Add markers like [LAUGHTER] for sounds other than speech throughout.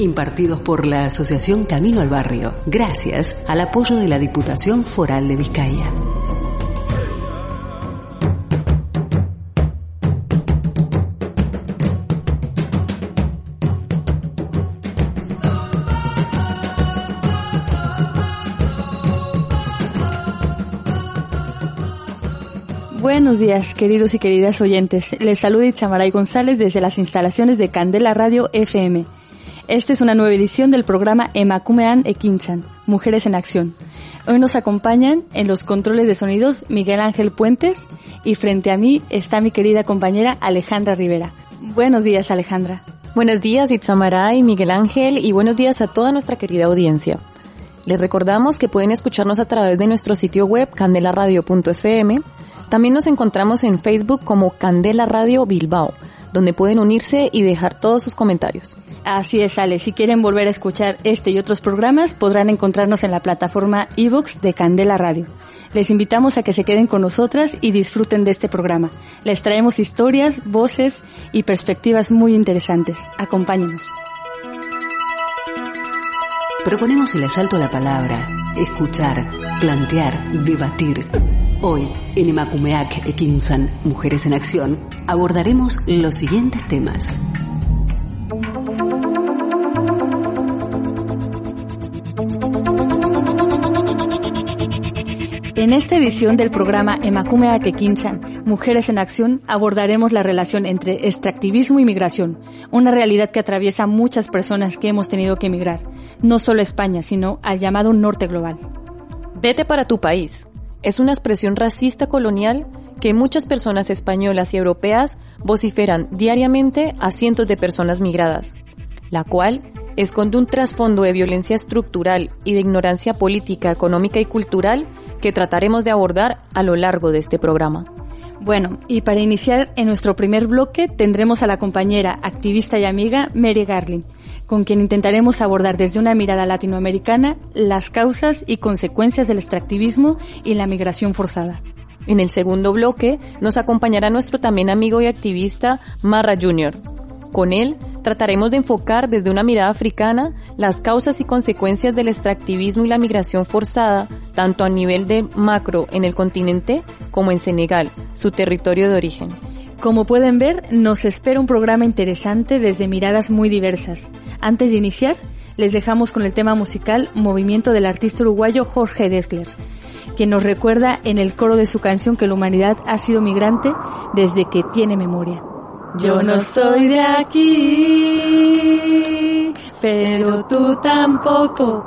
Impartidos por la Asociación Camino al Barrio, gracias al apoyo de la Diputación Foral de Vizcaya. Buenos días, queridos y queridas oyentes. Les saluda Itzamaray González desde las instalaciones de Candela Radio FM. Esta es una nueva edición del programa Emakumean Ekinsan, Mujeres en Acción. Hoy nos acompañan en los controles de sonidos Miguel Ángel Puentes y frente a mí está mi querida compañera Alejandra Rivera. Buenos días, Alejandra. Buenos días, Itzamaray, Miguel Ángel y buenos días a toda nuestra querida audiencia. Les recordamos que pueden escucharnos a través de nuestro sitio web candelaradio.fm también nos encontramos en Facebook como Candela Radio Bilbao, donde pueden unirse y dejar todos sus comentarios. Así es, Ale. Si quieren volver a escuchar este y otros programas, podrán encontrarnos en la plataforma ebooks de Candela Radio. Les invitamos a que se queden con nosotras y disfruten de este programa. Les traemos historias, voces y perspectivas muy interesantes. Acompáñenos. Proponemos el asalto a la palabra, escuchar, plantear, debatir Hoy, en Imakumeak Ekinsan, Mujeres en Acción, abordaremos los siguientes temas. En esta edición del programa Emakumeak Ekinsan, Mujeres en Acción, abordaremos la relación entre extractivismo y migración, una realidad que atraviesa a muchas personas que hemos tenido que emigrar, no solo a España, sino al llamado norte global. Vete para tu país, es una expresión racista colonial que muchas personas españolas y europeas vociferan diariamente a cientos de personas migradas, la cual esconde un trasfondo de violencia estructural y de ignorancia política, económica y cultural que trataremos de abordar a lo largo de este programa. Bueno, y para iniciar en nuestro primer bloque tendremos a la compañera, activista y amiga Mary Garlin, con quien intentaremos abordar desde una mirada latinoamericana las causas y consecuencias del extractivismo y la migración forzada. En el segundo bloque nos acompañará nuestro también amigo y activista Marra Jr. Con él trataremos de enfocar desde una mirada africana las causas y consecuencias del extractivismo y la migración forzada, tanto a nivel de macro en el continente como en Senegal, su territorio de origen. Como pueden ver, nos espera un programa interesante desde miradas muy diversas. Antes de iniciar, les dejamos con el tema musical Movimiento del artista uruguayo Jorge Dessler, que nos recuerda en el coro de su canción que la humanidad ha sido migrante desde que tiene memoria. Yo no soy de aquí, pero tú tampoco.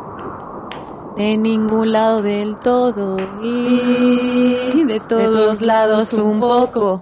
De ningún lado del todo y de todos, lados un poco.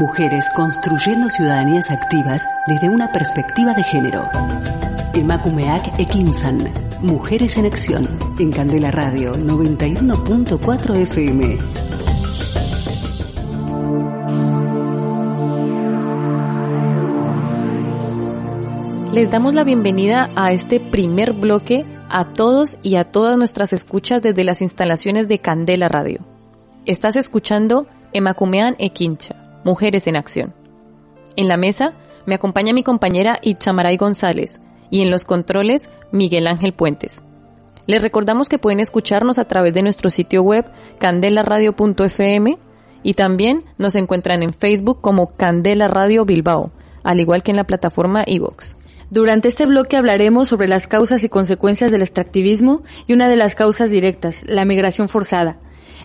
Mujeres construyendo ciudadanías activas desde una perspectiva de género. Emakumeak Ekinsan. Mujeres en Acción. En Candela Radio 91.4 FM. Les damos la bienvenida a este primer bloque a todos y a todas nuestras escuchas desde las instalaciones de Candela Radio. Estás escuchando Emakumean Ekincha Mujeres en Acción. En la mesa me acompaña mi compañera Itzamaray González y en los controles Miguel Ángel Puentes. Les recordamos que pueden escucharnos a través de nuestro sitio web candelaradio.fm y también nos encuentran en Facebook como Candela Radio Bilbao, al igual que en la plataforma iVox. Durante este bloque hablaremos sobre las causas y consecuencias del extractivismo y una de las causas directas, la migración forzada.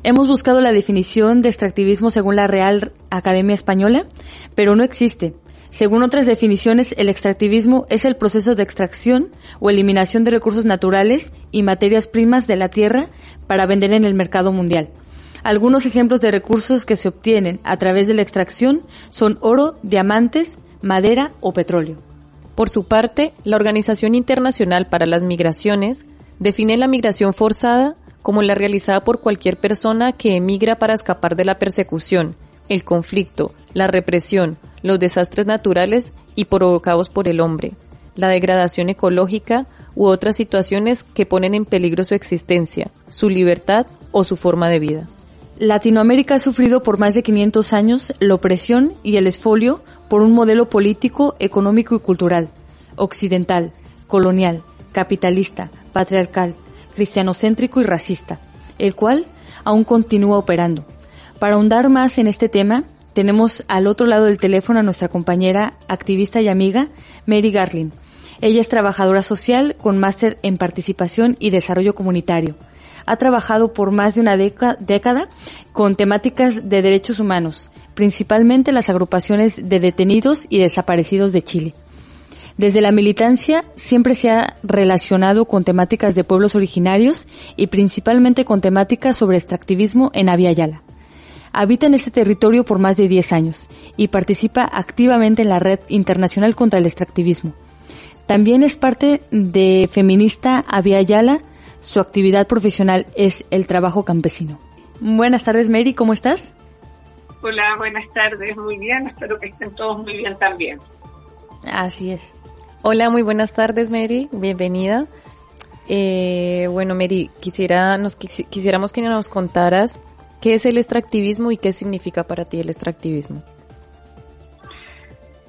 Hemos buscado la definición de extractivismo según la Real Academia Española, pero no existe. Según otras definiciones, el extractivismo es el proceso de extracción o eliminación de recursos naturales y materias primas de la tierra para vender en el mercado mundial. Algunos ejemplos de recursos que se obtienen a través de la extracción son oro, diamantes, madera o petróleo. Por su parte, la Organización Internacional para las Migraciones define la migración forzada como la realizada por cualquier persona que emigra para escapar de la persecución, el conflicto, la represión, los desastres naturales y provocados por el hombre, la degradación ecológica u otras situaciones que ponen en peligro su existencia, su libertad o su forma de vida. Latinoamérica ha sufrido por más de 500 años la opresión y el esfolio por un modelo político, económico y cultural, occidental, colonial, capitalista, patriarcal, cristianocéntrico y racista, el cual aún continúa operando. Para ahondar más en este tema, tenemos al otro lado del teléfono a nuestra compañera, activista y amiga, Mary Garlin. Ella es trabajadora social con máster en participación y desarrollo comunitario. Ha trabajado por más de una década con temáticas de derechos humanos, principalmente las agrupaciones de detenidos y desaparecidos de Chile. Desde la militancia siempre se ha relacionado con temáticas de pueblos originarios y principalmente con temáticas sobre extractivismo en Avia Yala. Habita en este territorio por más de 10 años y participa activamente en la Red Internacional contra el Extractivismo. También es parte de Feminista Avia Yala. Su actividad profesional es el trabajo campesino. Buenas tardes, Mary, ¿cómo estás? Hola, buenas tardes, muy bien, espero que estén todos muy bien también. Así es. Hola, muy buenas tardes, Mary, bienvenida. Eh, bueno, Mary, quisiera, nos quisiéramos que nos contaras qué es el extractivismo y qué significa para ti el extractivismo.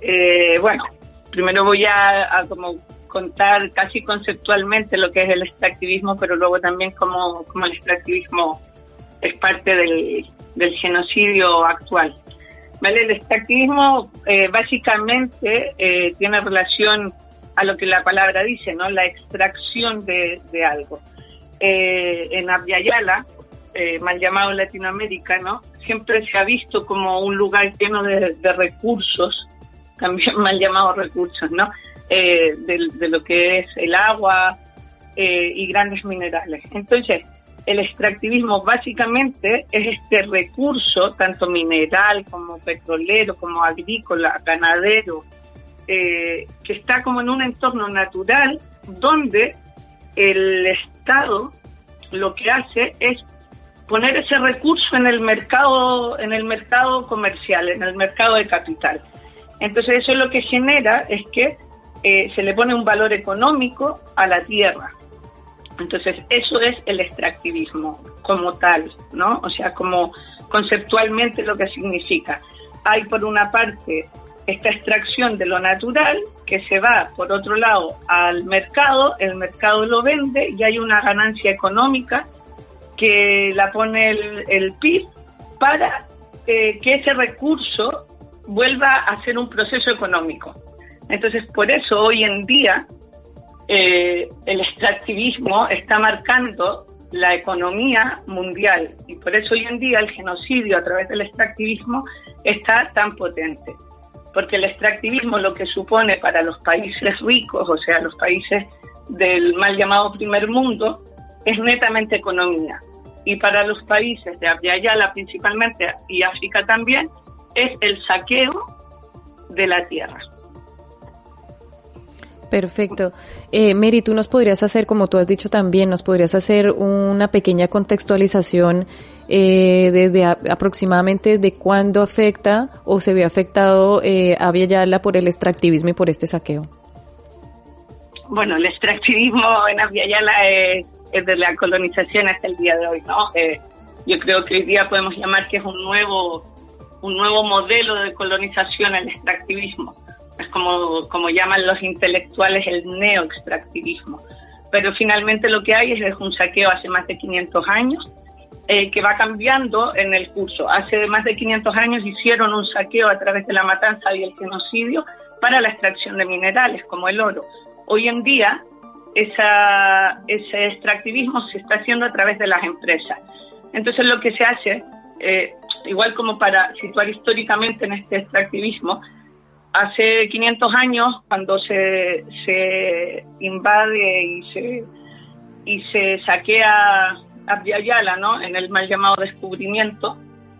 Eh, bueno, primero voy a, como contar casi conceptualmente lo que es el extractivismo, pero luego también cómo, el extractivismo es parte del, genocidio actual. ¿Vale? El extractivismo eh, básicamente eh, tiene relación a lo que la palabra dice, ¿no? La extracción de, algo. Eh, en Abya mal llamado Latinoamérica, ¿no? Siempre se ha visto como un lugar lleno de, de recursos, [LAUGHS] también mal llamados recursos, ¿no? de, de, lo que es el agua y grandes minerales. Entonces, el extractivismo básicamente es este recurso, tanto mineral como petrolero, como agrícola, ganadero, eh, que está como en un entorno natural donde el Estado lo que hace es poner ese recurso en el mercado, en el mercado comercial, en el mercado de capital. Entonces eso lo que genera es que eh, se le pone un valor económico a la tierra. Entonces, eso es el extractivismo como tal, ¿no? O sea, como conceptualmente lo que significa. Hay por una parte esta extracción de lo natural que se va, por otro lado, al mercado, el mercado lo vende y hay una ganancia económica que la pone el, PIB para eh, que ese recurso vuelva a ser un proceso económico. Entonces, por eso hoy en día eh, el extractivismo está marcando la economía mundial y por eso hoy en día el genocidio a través del extractivismo está tan potente. Porque el extractivismo lo que supone para los países ricos, o sea, los países del mal llamado primer mundo, es netamente economía. Y para los países de Yala principalmente y África también, es el saqueo de la tierra. Perfecto. Eh, Mary, tú nos podrías hacer, como tú has dicho también, nos podrías hacer una pequeña contextualización eh, desde aproximadamente desde cuándo afecta o se ve afectado eh, a Yala por el extractivismo y por este saqueo. Bueno, el extractivismo en Yala es, es, de la colonización hasta el día de hoy, ¿no? Eh, yo creo que hoy día podemos llamar que es un nuevo, un nuevo modelo de colonización el extractivismo es como, como llaman los intelectuales el neo-extractivismo. Pero finalmente lo que hay es un saqueo hace más de 500 años eh, que va cambiando en el curso. Hace más de 500 años hicieron un saqueo a través de la matanza y el genocidio para la extracción de minerales como el oro. Hoy en día ese extractivismo se está haciendo a través de las empresas. Entonces lo que se hace, eh, igual como para situar históricamente en este extractivismo, hace 500 años, cuando se, se invade y se, y se saquea Abya ¿no? en el mal llamado descubrimiento,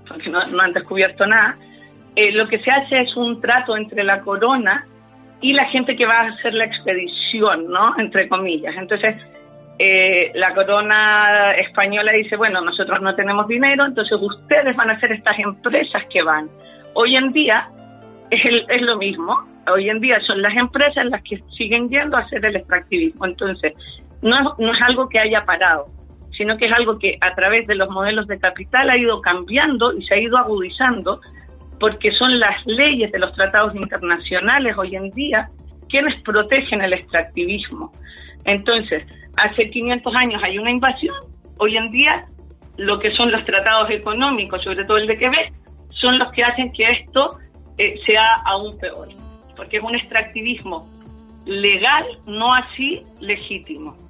porque no, han descubierto nada, eh, lo que se hace es un trato entre la corona y la gente que va a hacer la expedición, ¿no? entre comillas. Entonces, eh, la corona española dice, bueno, nosotros no tenemos dinero, entonces ustedes van a ser estas empresas que van. Hoy en día es, es lo mismo. Hoy en día son las empresas las que siguen yendo a hacer el extractivismo. Entonces, no, no es algo que haya parado, sino que es algo que a través de los modelos de capital ha ido cambiando y se ha ido agudizando porque son las leyes de los tratados internacionales hoy en día quienes protegen el extractivismo. Entonces, hace 500 años hay una invasión, hoy en día lo que son los tratados económicos, sobre todo el de Quebec, son los que hacen que esto eh, sea aún peor, porque es un extractivismo legal, no así legítimo.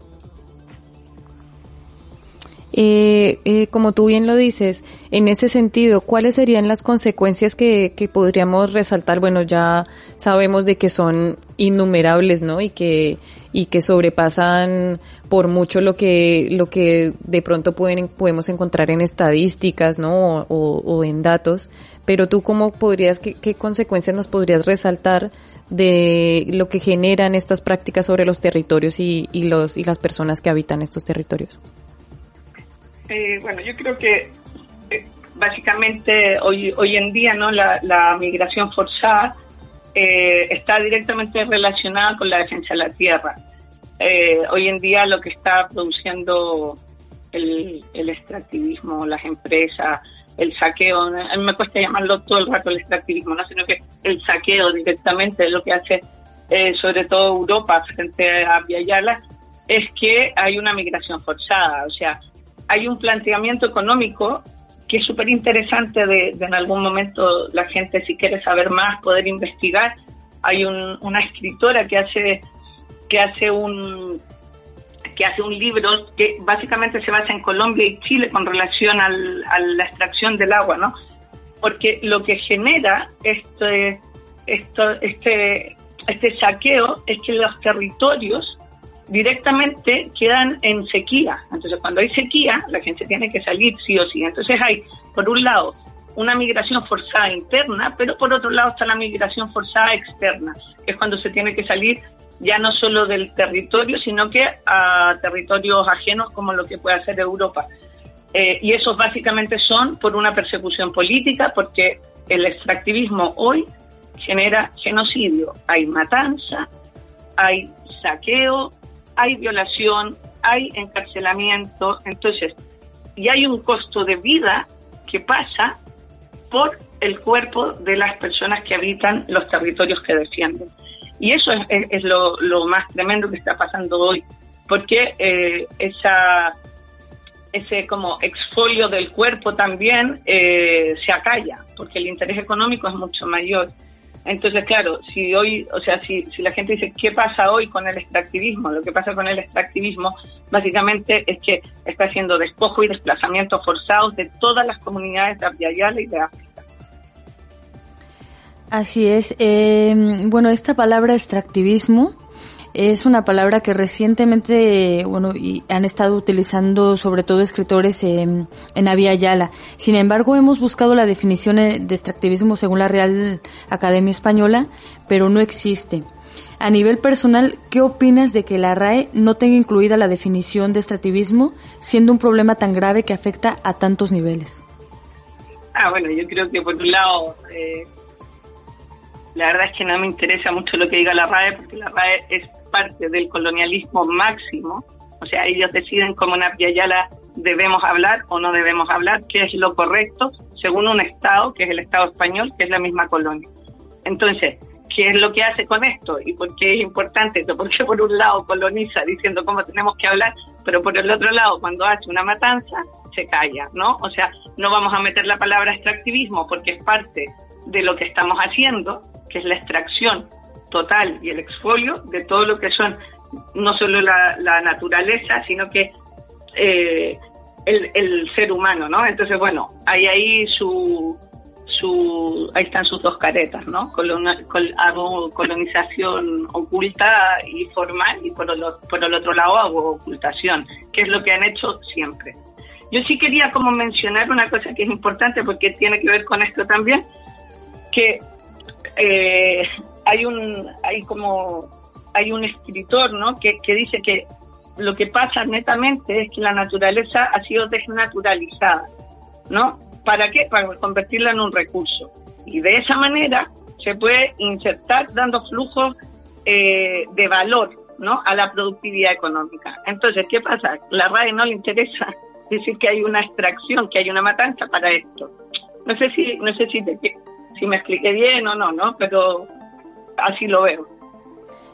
Eh, eh, como tú bien lo dices, en ese sentido, ¿cuáles serían las consecuencias que, que, podríamos resaltar? Bueno, ya sabemos de que son innumerables, ¿no? Y que, y que sobrepasan por mucho lo que, lo que de pronto pueden, podemos encontrar en estadísticas, ¿no? O, o en datos pero tú cómo podrías, qué, consecuencias nos podrías resaltar de lo que generan estas prácticas sobre los territorios y, los, y las personas que habitan estos territorios? Eh, bueno, yo creo que eh, básicamente hoy, hoy en día no la, migración forzada eh, está directamente relacionada con la defensa de la tierra. hoy en día lo que está produciendo el, el extractivismo, las empresas, el saqueo, a mí me cuesta llamarlo todo el rato el extractivismo, no sino que el saqueo directamente es lo que hace eh, sobre todo Europa frente a Viayala, es que hay una migración forzada, o sea, hay un planteamiento económico que es súper interesante de, en algún momento la gente si quiere saber más poder investigar. Hay una escritora que hace que hace un que hace un libro que básicamente se basa en Colombia y Chile con relación a la extracción del agua, ¿no? Porque lo que genera este, esto, este, este saqueo es que los territorios directamente quedan en sequía. Entonces, cuando hay sequía, la gente tiene que salir sí o sí. Entonces, hay, por un lado, una migración forzada interna, pero por otro lado está la migración forzada externa, que es cuando se tiene que salir ya no solo del territorio, sino que a territorios ajenos como lo que puede hacer Europa. Eh, y esos básicamente son por una persecución política, porque el extractivismo hoy genera genocidio. Hay matanza, hay saqueo, hay violación, hay encarcelamiento. Entonces, y hay un costo de vida que pasa por el cuerpo de las personas que habitan los territorios que defienden. Y eso es, lo, más tremendo que está pasando hoy, porque eh, esa, ese como exfolio del cuerpo también eh, se acalla, porque el interés económico es mucho mayor. Entonces, claro, si hoy, o sea, si, si la gente dice, ¿qué pasa hoy con el extractivismo? Lo que pasa con el extractivismo básicamente es que está haciendo despojo y desplazamientos forzados de todas las comunidades de Abya y de África. Así es. Eh, bueno, esta palabra extractivismo es una palabra que recientemente, bueno, y han estado utilizando sobre todo escritores en Avia Yala. Sin embargo, hemos buscado la definición de extractivismo según la Real Academia Española, pero no existe. A nivel personal, ¿qué opinas de que la RAE no tenga incluida la definición de extractivismo, siendo un problema tan grave que afecta a tantos niveles? Ah, bueno, yo creo que por un lado eh, la verdad es que no me interesa mucho lo que diga la RAE, porque la RAE es parte del colonialismo máximo. O sea, ellos deciden cómo en Apiayala debemos hablar o no debemos hablar, qué es lo correcto, según un Estado, que es el Estado español, que es la misma colonia. Entonces, ¿qué es lo que hace con esto? ¿Y por qué es importante esto? Porque por un lado coloniza diciendo cómo tenemos que hablar, pero por el otro lado, cuando hace una matanza, se calla, ¿no? O sea, no vamos a meter la palabra extractivismo porque es parte de lo que estamos haciendo, que es la extracción total y el exfolio de todo lo que son no solo la, naturaleza, sino que eh, el, ser humano, ¿no? Entonces, bueno, hay ahí su, su, ahí están sus dos caretas, ¿no? colonización oculta y formal y por el, por el otro lado hago ocultación, que es lo que han hecho siempre. Yo sí quería como mencionar una cosa que es importante porque tiene que ver con esto también, que eh, hay un hay como hay un escritor no que, dice que lo que pasa netamente es que la naturaleza ha sido desnaturalizada no para qué para convertirla en un recurso. Y de esa manera se puede insertar dando flujos eh, de valor no a la productividad económica. Entonces qué pasa la RAE no le interesa [LAUGHS] decir que hay una extracción que hay una matanza para esto. No sé si no sé si si me expliqué bien o no, ¿no? Pero así lo veo.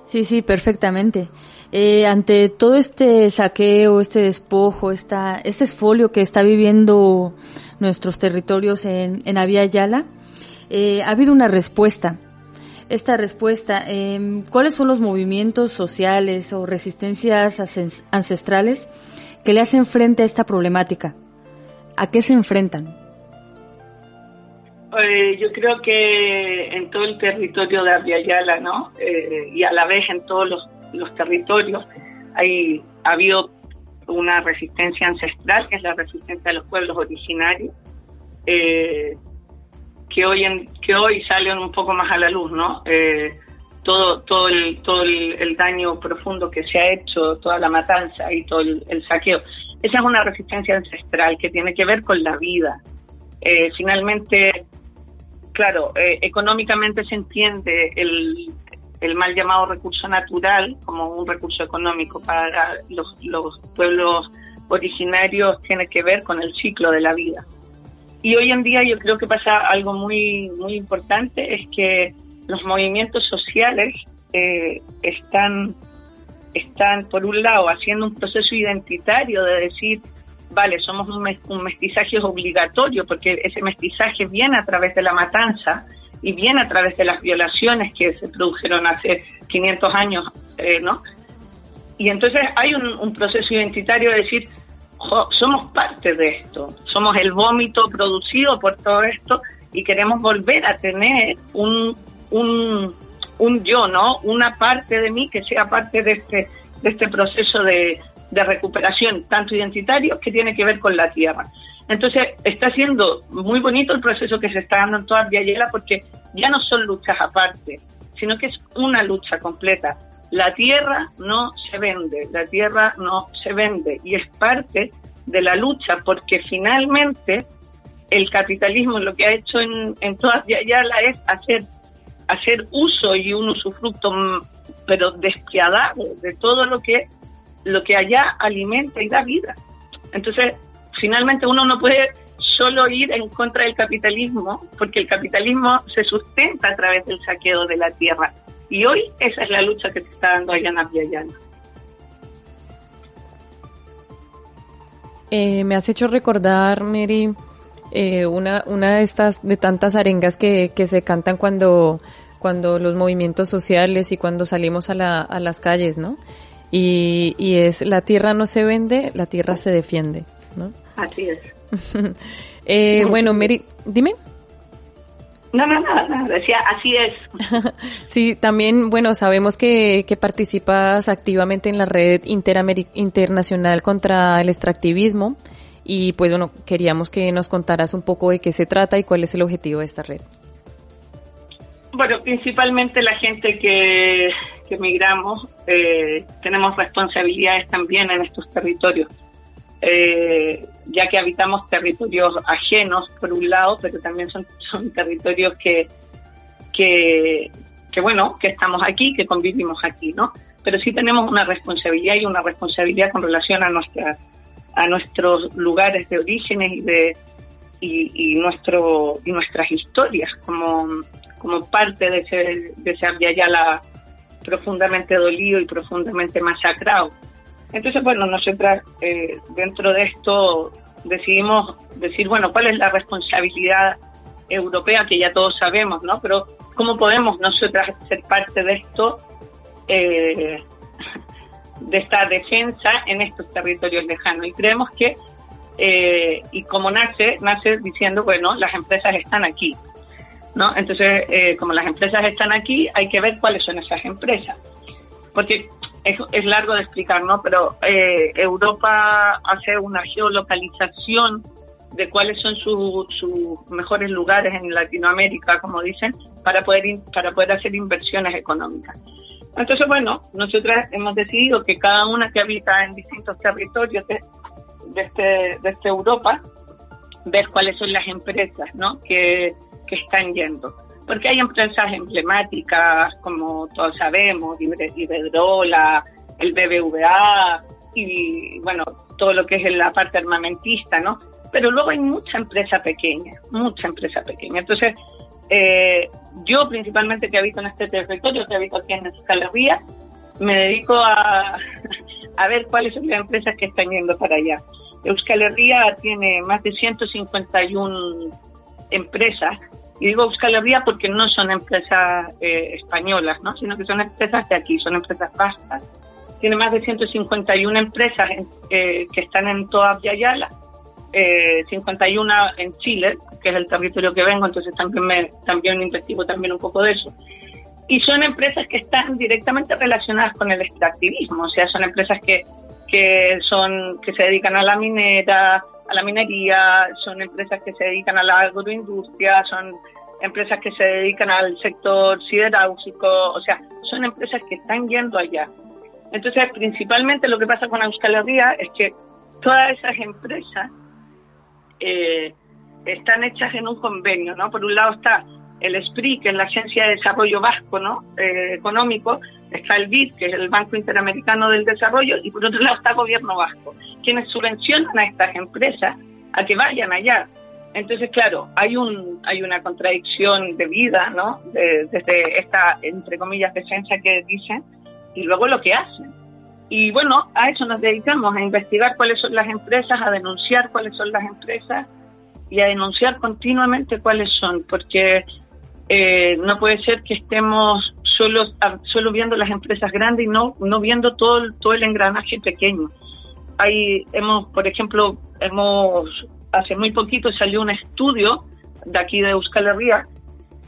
Sí, sí, perfectamente. Eh, ante todo este saqueo, este despojo, esta, este esfolio que está viviendo nuestros territorios en, en Avia Yala, eh, ha habido una respuesta. Esta respuesta, eh, ¿cuáles son los movimientos sociales o resistencias ancestrales que le hacen frente a esta problemática? ¿A qué se enfrentan? Eh, yo creo que en todo el territorio de Aviala, ¿no? Eh, y a la vez en todos los, territorios, hay, ha habido una resistencia ancestral, que es la resistencia de los pueblos originarios, eh, que, hoy en, que hoy salen un poco más a la luz, ¿no? todo todo el todo el, daño profundo que se ha hecho, toda la matanza y todo el, saqueo. Esa es una resistencia ancestral que tiene que ver con la vida. Eh, finalmente, claro, eh, económicamente se entiende el, el mal llamado recurso natural como un recurso económico para los, los pueblos originarios tiene que ver con el ciclo de la vida. Y hoy en día yo creo que pasa algo muy muy importante es que los movimientos sociales eh, están están por un lado haciendo un proceso identitario de decir vale somos un, mestizaje obligatorio porque ese mestizaje viene a través de la matanza y viene a través de las violaciones que se produjeron hace 500 años, eh, ¿no? Y entonces hay un, proceso identitario de decir, somos parte de esto, somos el vómito producido por todo esto y queremos volver a tener un, un, un yo, ¿no? Una parte de mí que sea parte de este, de este proceso de, de recuperación, tanto identitario que tiene que ver con la tierra. Entonces, está siendo muy bonito el proceso que se está dando en toda Villayela porque ya no son luchas aparte, sino que es una lucha completa. La tierra no se vende, la tierra no se vende y es parte de la lucha porque finalmente el capitalismo lo que ha hecho en, en toda Villayela es hacer, hacer uso y un usufructo mm, pero despiadado de todo lo que, lo que allá alimenta y da vida. Entonces, finalmente uno no puede solo ir en contra del capitalismo, porque el capitalismo se sustenta a través del saqueo de la tierra. Y hoy esa es la lucha que se está dando allá en. Eh, me has hecho recordar, Mary, eh, una, una de estas, de tantas arengas que, que se cantan cuando, cuando los movimientos sociales y cuando salimos a, la, a las calles, ¿no? Y, y es, la tierra no se vende, la tierra se defiende, ¿no? Así es. [LAUGHS] eh, bueno, Mary, dime. No, no, no, decía, así es. [LAUGHS] sí, también, bueno, sabemos que, que participas activamente en la red internacional contra el extractivismo y pues bueno, queríamos que nos contaras un poco de qué se trata y cuál es el objetivo de esta red. Bueno, principalmente la gente que, que migramos eh, tenemos responsabilidades también en estos territorios eh, ya que habitamos territorios ajenos por un lado, pero también son, [LAUGHS] son territorios que, que, bueno, que estamos aquí, que convivimos aquí, ¿no? Pero sí tenemos una responsabilidad y una responsabilidad con relación a nuestra, a nuestros lugares de orígenes y de y, nuestro y nuestras historias como, como parte de ese, de ese Abiyala profundamente dolido y profundamente masacrado. Entonces, bueno, nosotras eh, dentro de esto decidimos decir, bueno, ¿cuál es la responsabilidad europea que ya todos sabemos, ¿no? Pero ¿cómo podemos nosotras ser parte de esto, eh, de esta defensa en estos territorios lejanos? Y creemos que, eh, y como nace, nace diciendo, bueno, las empresas están aquí, ¿no? Entonces, como las empresas están aquí, hay que ver cuáles son esas empresas. Porque es, largo de explicar, ¿no? Pero eh, Europa hace una geolocalización de cuáles son sus mejores lugares en Latinoamérica, como dicen, para poder para poder hacer inversiones económicas. Entonces, bueno, nosotros hemos decidido que cada una que habita en distintos territorios de, de, este, de este Europa, ver cuáles son las empresas, ¿no? Que, que están yendo porque hay empresas emblemáticas, como todos sabemos, Iberdrola, el BBVA y, bueno, todo lo que es la parte armamentista, ¿no? Pero luego hay mucha empresa pequeña, mucha empresa pequeña. Entonces, eh, yo principalmente que habito en este territorio, que habito aquí en Euskal me dedico a, a ver cuáles son las empresas que están yendo para allá. Euskal Herria tiene más de 151 empresas y digo Euskal Herria porque no son empresas eh, españolas, ¿no? sino que son empresas de aquí, son empresas vascas. Tiene más de 151 empresas eh, que están en toda Yayala, eh, 51 en Chile, que es el territorio que vengo, entonces también, me, también investigo también un poco de eso. Y son empresas que están directamente relacionadas con el extractivismo, o sea, son empresas que, que, son, que se dedican a la minera, a la minería, son empresas que se dedican a la agroindustria, son empresas que se dedican al sector siderúrgico, o sea, son empresas que están yendo allá. Entonces, principalmente lo que pasa con Euskal Herria es que todas esas empresas eh, están hechas en un convenio, ¿no? Por un lado está el SPRI, que es la Agencia de Desarrollo Vasco, ¿no? Eh, económico, está el BID, que es el Banco Interamericano del Desarrollo, y por otro lado está el Gobierno Vasco, quienes subvencionan a estas empresas a que vayan allá. Entonces, claro, hay un hay una contradicción de vida, ¿no? desde esta, entre comillas, defensa que dicen y luego lo que hacen. Y bueno, a eso nos dedicamos, a investigar cuáles son las empresas, a denunciar cuáles son las empresas y a denunciar continuamente cuáles son, porque eh, no puede ser que estemos solo, solo viendo las empresas grandes y no, no viendo todo, todo el engranaje pequeño. Hay, hemos, por ejemplo, hemos hace muy poquito salió un estudio de aquí de Euskal Herria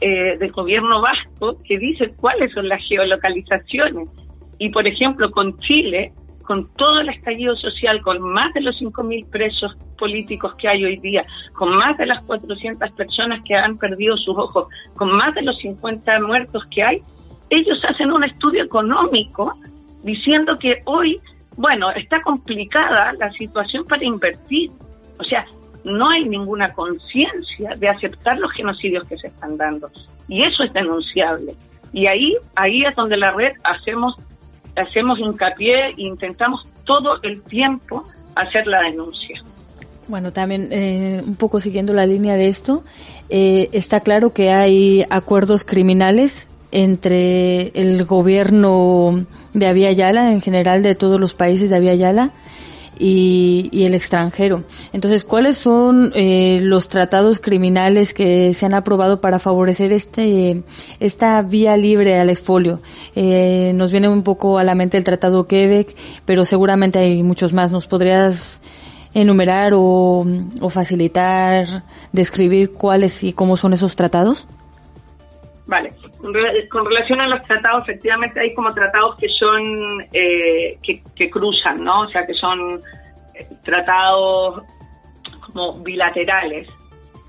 eh, del gobierno vasco que dice cuáles son las geolocalizaciones. Y, por ejemplo, con Chile, con todo el estallido social, con más de los 5.000 presos políticos que hay hoy día, con más de las 400 personas que han perdido sus ojos, con más de los 50 muertos que hay, ellos hacen un estudio económico diciendo que hoy, bueno, está complicada la situación para invertir. O sea, no hay ninguna conciencia de aceptar los genocidios que se están dando. Y eso es denunciable. Y ahí, ahí es donde la red hacemos, hacemos hincapié e intentamos todo el tiempo hacer la denuncia. Bueno, también eh, un poco siguiendo la línea de esto, eh, está claro que hay acuerdos criminales entre el gobierno de Avia Yala, en general de todos los países de Avia Yala, y, el extranjero. Entonces, ¿cuáles son eh, los tratados criminales que se han aprobado para favorecer este esta vía libre al exfolio? Eh, nos viene un poco a la mente el Tratado Quebec, pero seguramente hay muchos más. ¿Nos podrías enumerar o facilitar, describir cuáles y cómo son esos tratados? Vale, con relación a los tratados, efectivamente hay como tratados que son, eh, que, cruzan, ¿no? O sea, que son eh, tratados como bilaterales,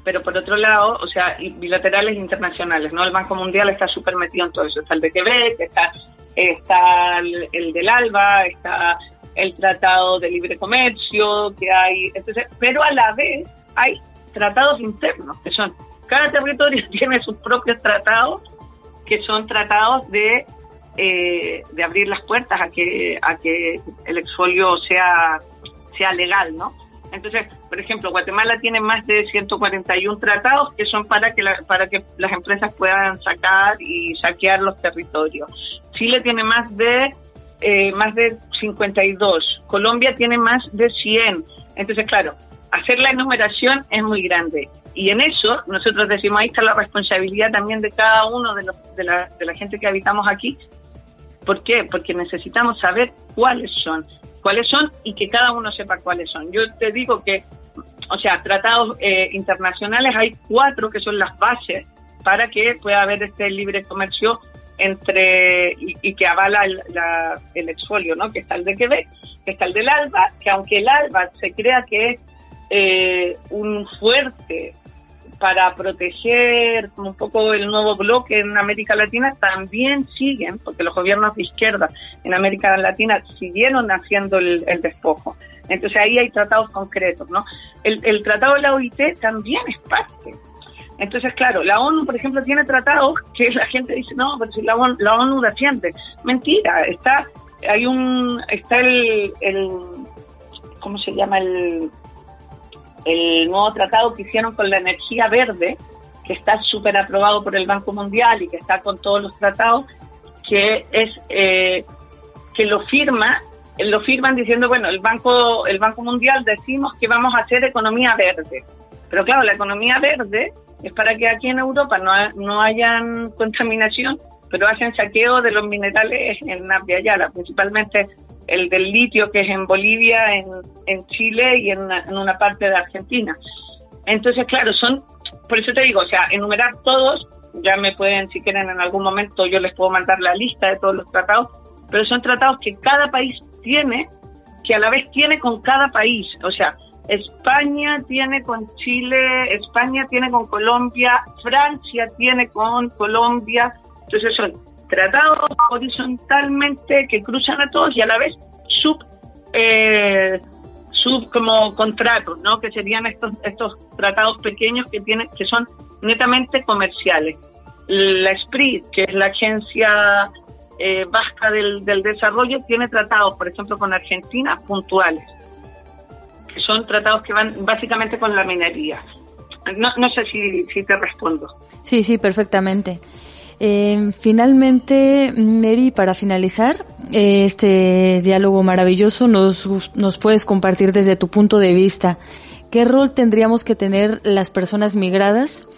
pero por otro lado, o sea, bilaterales internacionales, ¿no? El Banco Mundial está súper metido en todo eso. Está el de Quebec, está, está el, del ALBA, está el Tratado de Libre Comercio, que hay, entonces, pero a la vez hay tratados internos, que son cada territorio [LAUGHS] tiene sus propios tratados, que son tratados de, eh, de abrir las puertas a que, a que el exfolio sea, sea legal, ¿no? Entonces, por ejemplo, Guatemala tiene más de 141 tratados que son para que, para que las empresas puedan sacar y saquear los territorios. Chile tiene más de, eh, más de 52. Colombia tiene más de 100. Entonces, claro, hacer la enumeración es muy grande. Y en eso nosotros decimos, ahí está la responsabilidad también de cada uno de, los, de, la, de la gente que habitamos aquí. ¿Por qué? Porque necesitamos saber cuáles son, cuáles son y que cada uno sepa cuáles son. Yo te digo que, o sea, tratados eh, internacionales hay cuatro que son las bases para que pueda haber este libre comercio entre y, que avala el, el exfolio, ¿no? Que está el de Quebec, que está el del ALBA, que aunque el ALBA se crea que es eh, un fuerte para proteger un poco el nuevo bloque en América Latina también siguen, porque los gobiernos de izquierda en América Latina siguieron haciendo el, despojo. Entonces ahí hay tratados concretos, ¿no? El, tratado de la OIT también es parte. Entonces, claro, la ONU, por ejemplo, tiene tratados que la gente dice, no, pero si la ONU, la ONU defiende. Mentira, está, hay un, está el, el ¿cómo se llama? El, el nuevo tratado que hicieron con la energía verde, que está súper aprobado por el Banco Mundial y que está con todos los tratados, que es eh, que lo firma, lo firman diciendo, bueno, el Banco, el Banco Mundial decimos que vamos a hacer economía verde. Pero claro, la economía verde es para que aquí en Europa no, no hayan contaminación, pero hacen saqueo de los minerales en Navia Yala, principalmente el del litio que es en Bolivia, en, en Chile y en una, parte de Argentina. Entonces, claro, son, por eso te digo, o sea, enumerar todos, ya me pueden, si quieren en algún momento, yo les puedo mandar la lista de todos los tratados, pero son tratados que cada país tiene, que a la vez tiene con cada país. O sea, España tiene con Chile, España tiene con Colombia, Francia tiene con Colombia. Entonces son tratados horizontalmente que cruzan a todos y a la vez sub eh, sub como contratos, ¿no? Que serían estos estos tratados pequeños que tienen que son netamente comerciales. La SPRIT, que es la agencia eh, vasca del, del desarrollo, tiene tratados, por ejemplo, con Argentina puntuales son tratados que van básicamente con la minería. No, no sé si, si te respondo. Sí, sí, perfectamente. Eh, finalmente, Mary, para finalizar eh, este diálogo maravilloso, nos, nos puedes compartir desde tu punto de vista qué rol tendríamos que tener las personas migradas,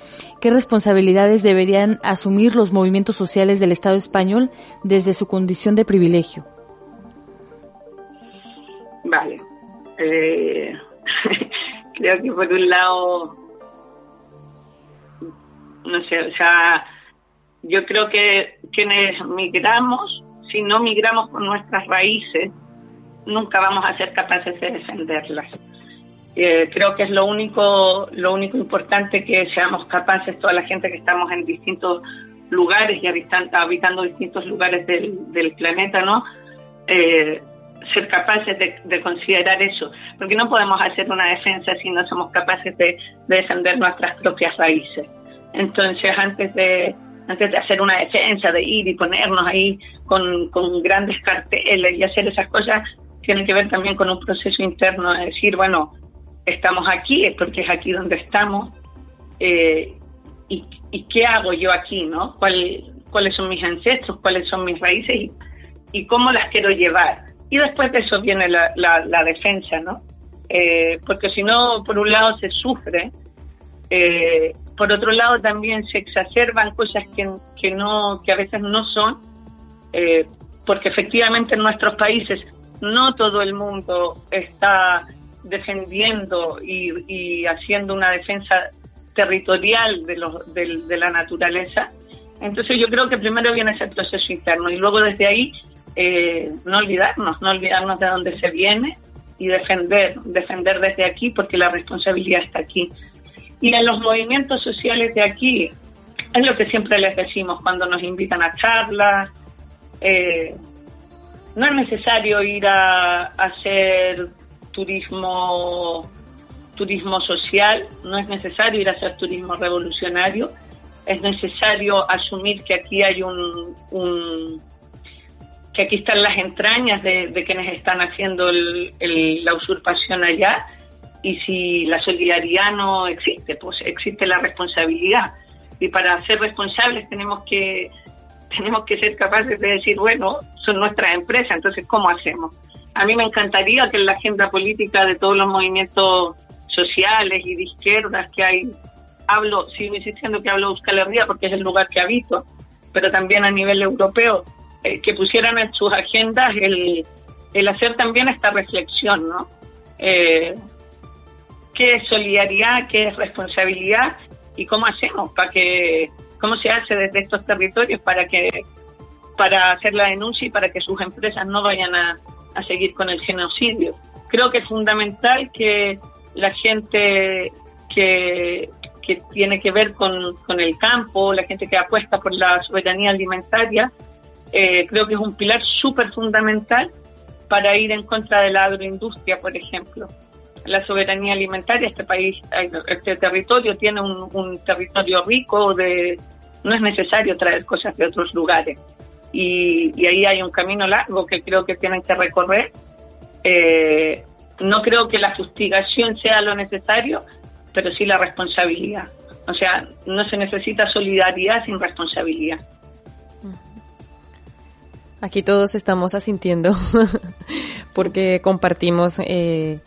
qué responsabilidades deberían asumir los movimientos sociales del Estado español desde su condición de privilegio. Vale. Eh, [LAUGHS] creo que por un lado, no sé, o sea, yo creo que quienes migramos, si no migramos con nuestras raíces, nunca vamos a ser capaces de defenderlas. Eh, creo que es lo único, lo único importante que seamos capaces, toda la gente que estamos en distintos lugares y habitando, distintos lugares del, del planeta, ¿no? Eh, ser capaces de, considerar eso, porque no podemos hacer una defensa si no somos capaces de, defender nuestras propias raíces. Entonces, antes de antes de hacer una defensa, de ir y ponernos ahí con, grandes carteles y hacer esas cosas, tiene que ver también con un proceso interno de decir, bueno, estamos aquí, es porque es aquí donde estamos, eh, y, y, qué hago yo aquí, ¿no? ¿Cuál, ¿Cuáles son mis ancestros? ¿Cuáles son mis raíces? Y, y cómo las quiero llevar. Y después de eso viene la, la, defensa, ¿no? Eh, porque si no, por un lado se sufre, eh, por otro lado también se exacerban cosas que, que, no, que a veces no son, eh, porque efectivamente en nuestros países no todo el mundo está defendiendo y, haciendo una defensa territorial de, los, de, de la naturaleza. Entonces yo creo que primero viene ese proceso interno y luego desde ahí eh, no olvidarnos, no olvidarnos de dónde se viene y defender, defender desde aquí porque la responsabilidad está aquí. Y en los movimientos sociales de aquí, es lo que siempre les decimos cuando nos invitan a charlas, eh, no es necesario ir a, hacer turismo turismo social, no es necesario ir a hacer turismo revolucionario, es necesario asumir que aquí hay un, un, que aquí están las entrañas de, quienes están haciendo la usurpación allá y si la solidaridad no existe, pues existe la responsabilidad. Y para ser responsables tenemos que [LAUGHS] tenemos que ser capaces de decir, bueno, son nuestras empresas, entonces ¿cómo hacemos? A mí me encantaría que en la agenda política de todos los movimientos sociales y de izquierdas que hay, hablo, sigo insistiendo que hablo de Euskal Herria porque es el lugar que habito, pero también a nivel europeo, eh, que pusieran en sus agendas el, el hacer también esta reflexión, ¿no? Eh, ¿Qué es solidaridad? ¿Qué es responsabilidad? ¿Y cómo hacemos para que, cómo se hace desde estos territorios para que, para hacer la denuncia y para que sus empresas no vayan a, a seguir con el genocidio? Creo que es fundamental que la gente que, que tiene que ver con, con el campo, la gente que apuesta por la soberanía alimentaria, eh, creo que es un pilar súper fundamental para ir en contra de la agroindustria, por ejemplo. La soberanía alimentaria, este país, este territorio tiene un, territorio rico, de no es necesario traer cosas de otros lugares. Y, ahí hay un camino largo que creo que tienen que recorrer. Eh, no creo que la fustigación sea lo necesario, pero sí la responsabilidad. O sea, no se necesita solidaridad sin responsabilidad. Aquí todos estamos asintiendo [LAUGHS] porque compartimos, eh,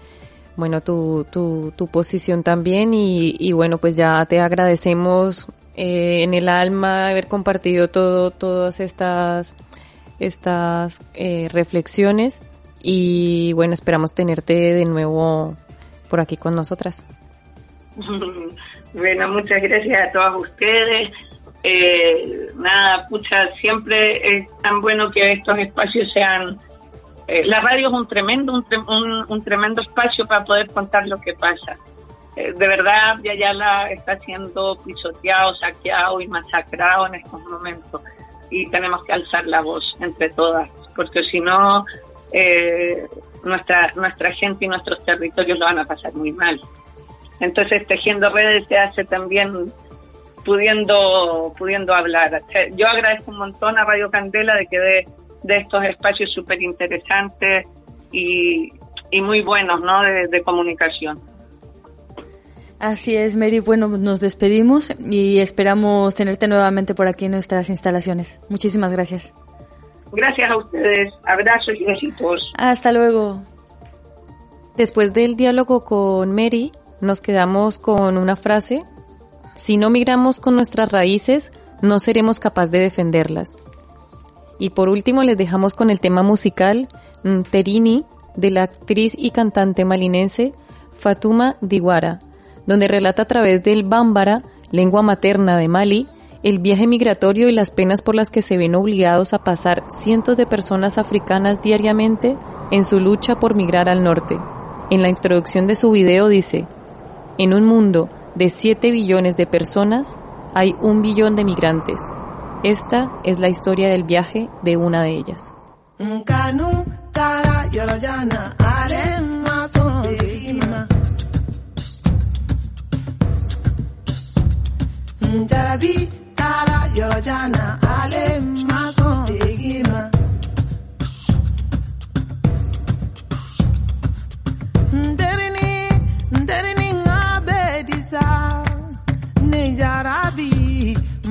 bueno, tu, tu, tu posición también y, y, bueno, pues ya te agradecemos eh, en el alma haber compartido todo, todas estas, estas eh, reflexiones y bueno, esperamos tenerte de nuevo por aquí con nosotras. [LAUGHS] bueno, muchas gracias a todos ustedes eh, nada, pucha, siempre es tan bueno que estos espacios sean eh, la radio es un tremendo, un, un, tremendo espacio para poder contar lo que pasa. Eh, de verdad, Yayala está siendo pisoteado, saqueado y masacrado en estos momentos. Y tenemos que alzar la voz entre todas, porque si no, eh, nuestra, nuestra gente y nuestros territorios lo van a pasar muy mal. Entonces, tejiendo redes se hace también pudiendo, pudiendo hablar. Yo agradezco un montón a Radio Candela de que dé de estos espacios súper interesantes y, y, muy buenos ¿no? de, comunicación. Así es, Mary. Bueno, nos despedimos y esperamos tenerte nuevamente por aquí en nuestras instalaciones. Muchísimas gracias. Gracias a ustedes. Abrazos y besitos. Hasta luego. Después del diálogo con Mary, nos quedamos con una frase. Si no migramos con nuestras raíces, no seremos capaces de defenderlas. Y por último les dejamos con el tema musical mm, Terini de la actriz y cantante malinense Fatuma Diwara, donde relata a través del bámbara, lengua materna de Mali, el viaje migratorio y las penas por las que se ven obligados a pasar cientos de personas africanas diariamente en su lucha por migrar al norte. En la introducción de su video dice, en un mundo de 7 billones de personas, hay un billón de migrantes. Esta es la historia del viaje de una de ellas.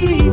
be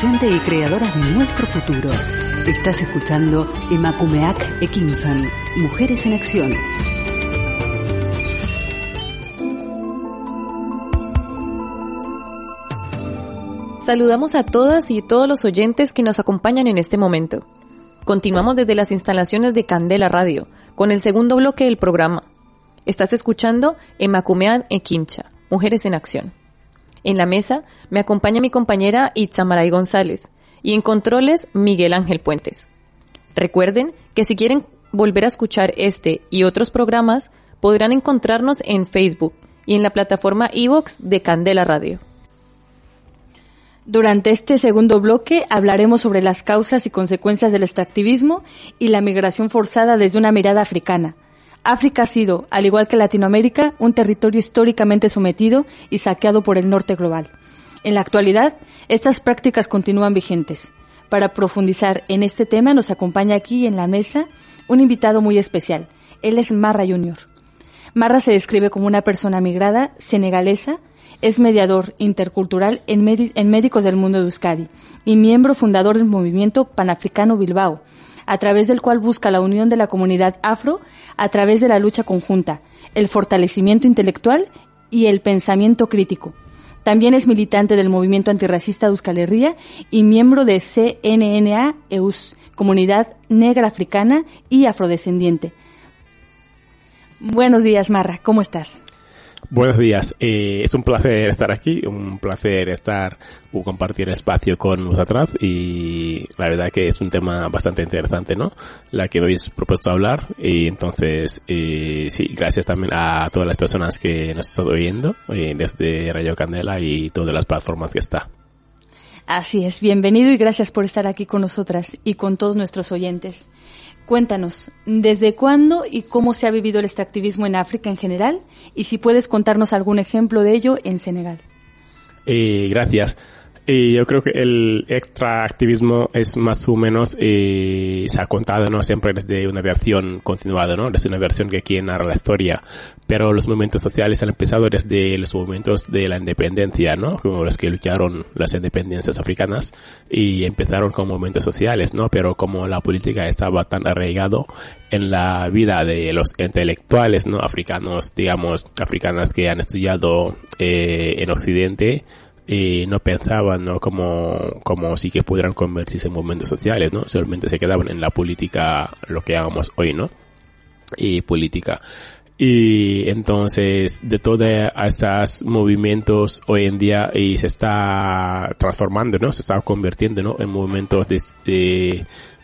y creadoras de nuestro futuro. Estás escuchando Emakumeak Ekinzan, Mujeres en Acción. Saludamos a todas y todos los oyentes que nos acompañan en este momento. Continuamos desde las instalaciones de Candela Radio, con el segundo bloque del programa. Estás escuchando Emakumean Ekincha, Mujeres en Acción. En la mesa me acompaña mi compañera Itzamaray González y en controles Miguel Ángel Puentes. Recuerden que si quieren volver a escuchar este y otros programas, podrán encontrarnos en Facebook y en la plataforma iVox de Candela Radio. Durante este segundo bloque hablaremos sobre las causas y consecuencias del extractivismo y la migración forzada desde una mirada africana. África ha sido, al igual que Latinoamérica, un territorio históricamente sometido y saqueado por el norte global. En la actualidad, estas prácticas continúan vigentes. Para profundizar en este tema nos acompaña aquí en la mesa un invitado muy especial. Él es Marra Junior. Marra se describe como una persona migrada, senegalesa, es mediador intercultural en, Médicos del Mundo de Euskadi y miembro fundador del movimiento panafricano Bilbao, a través del cual busca la unión de la comunidad afro a través de la lucha conjunta, el fortalecimiento intelectual y el pensamiento crítico. También es militante del movimiento antirracista de Euskal Herria y miembro de CNNA EUS, Comunidad Negra Africana y Afrodescendiente. Buenos días, Marra, ¿cómo estás? Buenos días, eh, es un placer estar aquí, un placer estar o compartir espacio con vosotras y la verdad que es un tema bastante interesante, ¿no? La que me habéis propuesto hablar y entonces eh, sí, gracias también a todas las personas que nos están oyendo eh, desde Radio Candela y todas las plataformas que está. Así es, bienvenido y gracias por estar aquí con nosotras y con todos nuestros oyentes. Cuéntanos, ¿desde cuándo y cómo se ha vivido el extractivismo en África en general? Y si puedes contarnos algún ejemplo de ello en Senegal. Eh, gracias. Y yo creo que el extraactivismo es más o menos, eh, se ha contado, ¿no? Siempre desde una versión continuada, ¿no? Desde una versión que aquí narra la historia. Pero los movimientos sociales han empezado desde los movimientos de la independencia, ¿no? Como los que lucharon las independencias africanas y empezaron con movimientos sociales, ¿no? Pero como la política estaba tan arraigado en la vida de los intelectuales, ¿no? Africanos, digamos, africanas que han estudiado eh, en Occidente, y no pensaban, ¿no? Como, como sí que pudieran convertirse en movimientos sociales, ¿no? Solamente se quedaban en la política, lo que hagamos hoy, ¿no? Y política. Y entonces, de todos estos movimientos hoy en día y se está transformando, ¿no? Se está convirtiendo, ¿no? En movimientos de,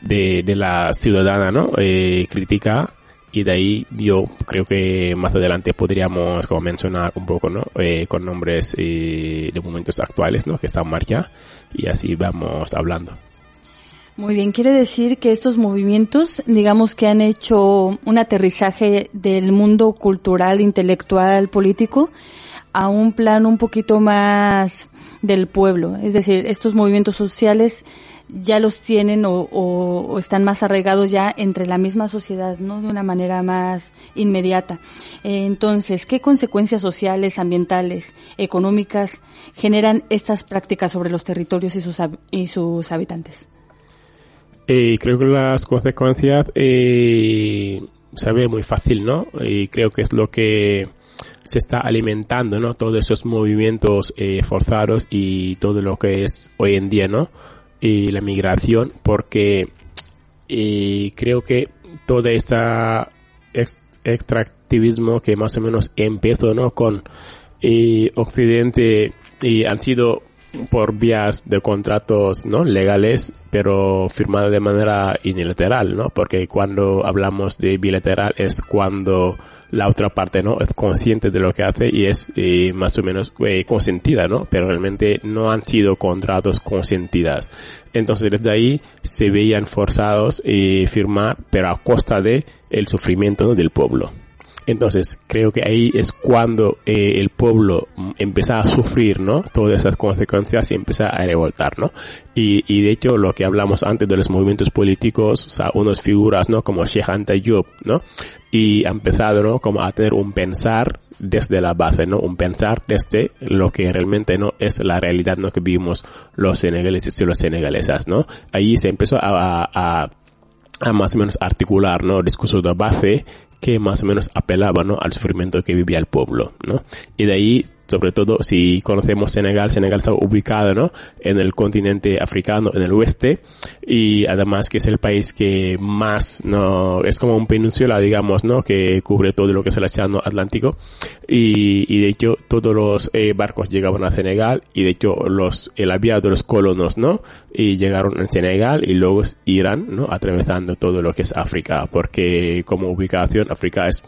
de, de, la ciudadana, ¿no? Eh, crítica y de ahí yo creo que más adelante podríamos como mencionar un poco no eh, con nombres eh, de momentos actuales no que están en marcha y así vamos hablando muy bien, quiere decir que estos movimientos, digamos que han hecho un aterrizaje del mundo cultural, intelectual, político, a un plano un poquito más del pueblo. Es decir, estos movimientos sociales ya los tienen o, están más arraigados ya entre la misma sociedad, ¿no? De una manera más inmediata. Entonces, ¿qué consecuencias sociales, ambientales, económicas generan estas prácticas sobre los territorios y sus, y sus habitantes? Eh, creo que las consecuencias eh, se ve muy fácil, ¿no? Y creo que es lo que se está alimentando, ¿no? Todos esos movimientos eh, forzados y todo lo que es hoy en día, ¿no? y la migración porque creo que todo este extractivismo que más o menos empezó ¿no? con Occidente y han sido por vías de contratos no legales pero firmados de manera unilateral no porque cuando hablamos de bilateral es cuando la otra parte no es consciente de lo que hace y es eh, más o menos eh, consentida no pero realmente no han sido contratos consentidas. Entonces desde ahí se veían forzados a eh, firmar pero a costa de el sufrimiento del pueblo Entonces, creo que ahí es cuando eh, el pueblo mm, empieza a sufrir, ¿no? Todas esas consecuencias y empieza a revoltar, ¿no? Y, y de hecho, lo que hablamos antes de los movimientos políticos, o sea, unas figuras, ¿no? Como Sheikh Anta ¿no? Y ha empezado, ¿no? Como a tener un pensar desde la base, ¿no? Un pensar desde lo que realmente no es la realidad, ¿no? Que vivimos los senegaleses y los senegalesas, ¿no? Ahí se empezó a, a, a más o menos articular, ¿no? Discurso de base que más o menos apelaba, ¿no? Al sufrimiento que vivía el pueblo, ¿no? Y de ahí sobre todo si conocemos Senegal, Senegal está ubicado ¿no? en el continente africano, en el oeste, y además que es el país que más, no, es como un península, digamos, ¿no? que cubre todo lo que es el océano Atlántico, y, y de hecho todos los eh, barcos llegaban a Senegal, y de hecho los, el aviado de los colonos, ¿no? Y llegaron en Senegal y luego irán, ¿no? Atravesando todo lo que es África, porque como ubicación África es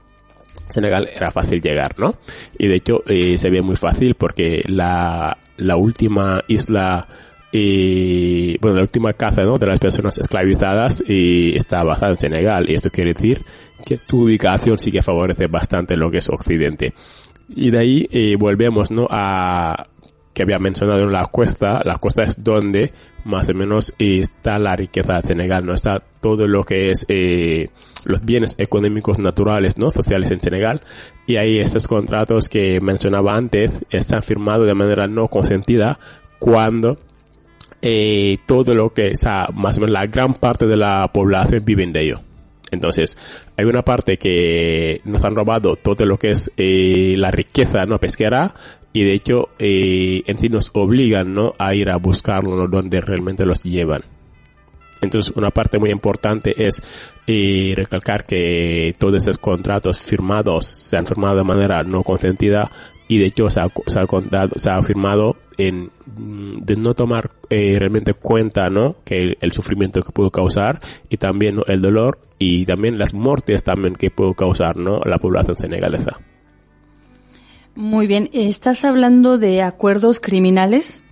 Senegal era fácil llegar, ¿no? Y de hecho eh, se ve muy fácil porque la, la última isla eh, bueno, la última caza ¿no? de las personas esclavizadas eh, está basada en Senegal y esto quiere decir que tu ubicación sí que favorece bastante lo que es Occidente. Y de ahí volvemos ¿no? a que había mencionado en la cuesta, la cuesta es donde más o menos está la riqueza de Senegal, no está todo lo que es eh, los bienes económicos naturales, no sociales en Senegal, y ahí esos contratos que mencionaba antes están firmados de manera no consentida cuando eh, todo lo que, o más o menos la gran parte de la población viven de ello. Entonces, hay una parte que nos han robado todo lo que es eh, la riqueza no pesquera y de hecho eh, en sí nos obligan ¿no? a ir a buscarlo donde realmente los llevan. Entonces una parte muy importante es eh, recalcar que todos esos contratos firmados se han firmado de manera no consentida y de hecho se ha, se ha, se ha firmado en mm, de no tomar eh, realmente cuenta no que el, sufrimiento que pudo causar y también el dolor y también las muertes también que pudo causar no la población senegalesa. Muy bien, estás hablando de acuerdos criminales.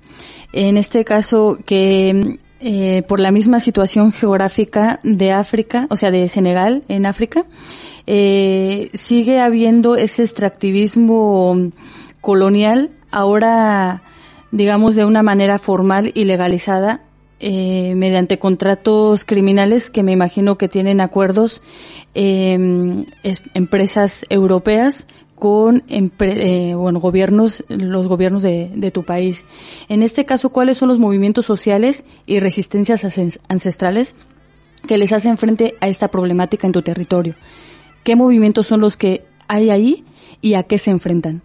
En este caso, que eh, por la misma situación geográfica de África, o sea, de Senegal en África, eh, sigue habiendo ese extractivismo colonial, ahora, digamos, de una manera formal y legalizada, eh, mediante contratos criminales que me imagino que tienen acuerdos empresas europeas con eh, bueno, gobiernos, los gobiernos de, de, tu país. En este caso, ¿cuáles son los movimientos sociales y resistencias ancestrales que les hacen frente a esta problemática en tu territorio? ¿Qué movimientos son los que hay ahí y a qué se enfrentan?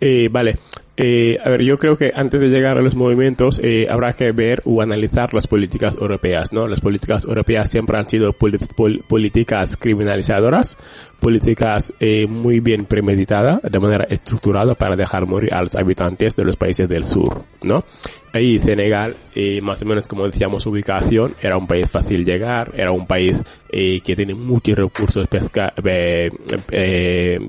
Eh, vale. Eh, a ver, yo creo que antes de llegar a los movimientos eh, habrá que ver o analizar las políticas europeas, ¿no? Las políticas europeas siempre han sido políticas criminalizadoras, políticas eh, muy bien premeditadas, de manera estructurada para dejar morir a los habitantes de los países del sur, ¿no? Ahí Senegal, eh, más o menos como decíamos ubicación, era un país fácil llegar, era un país eh, que tiene muchos recursos pesca,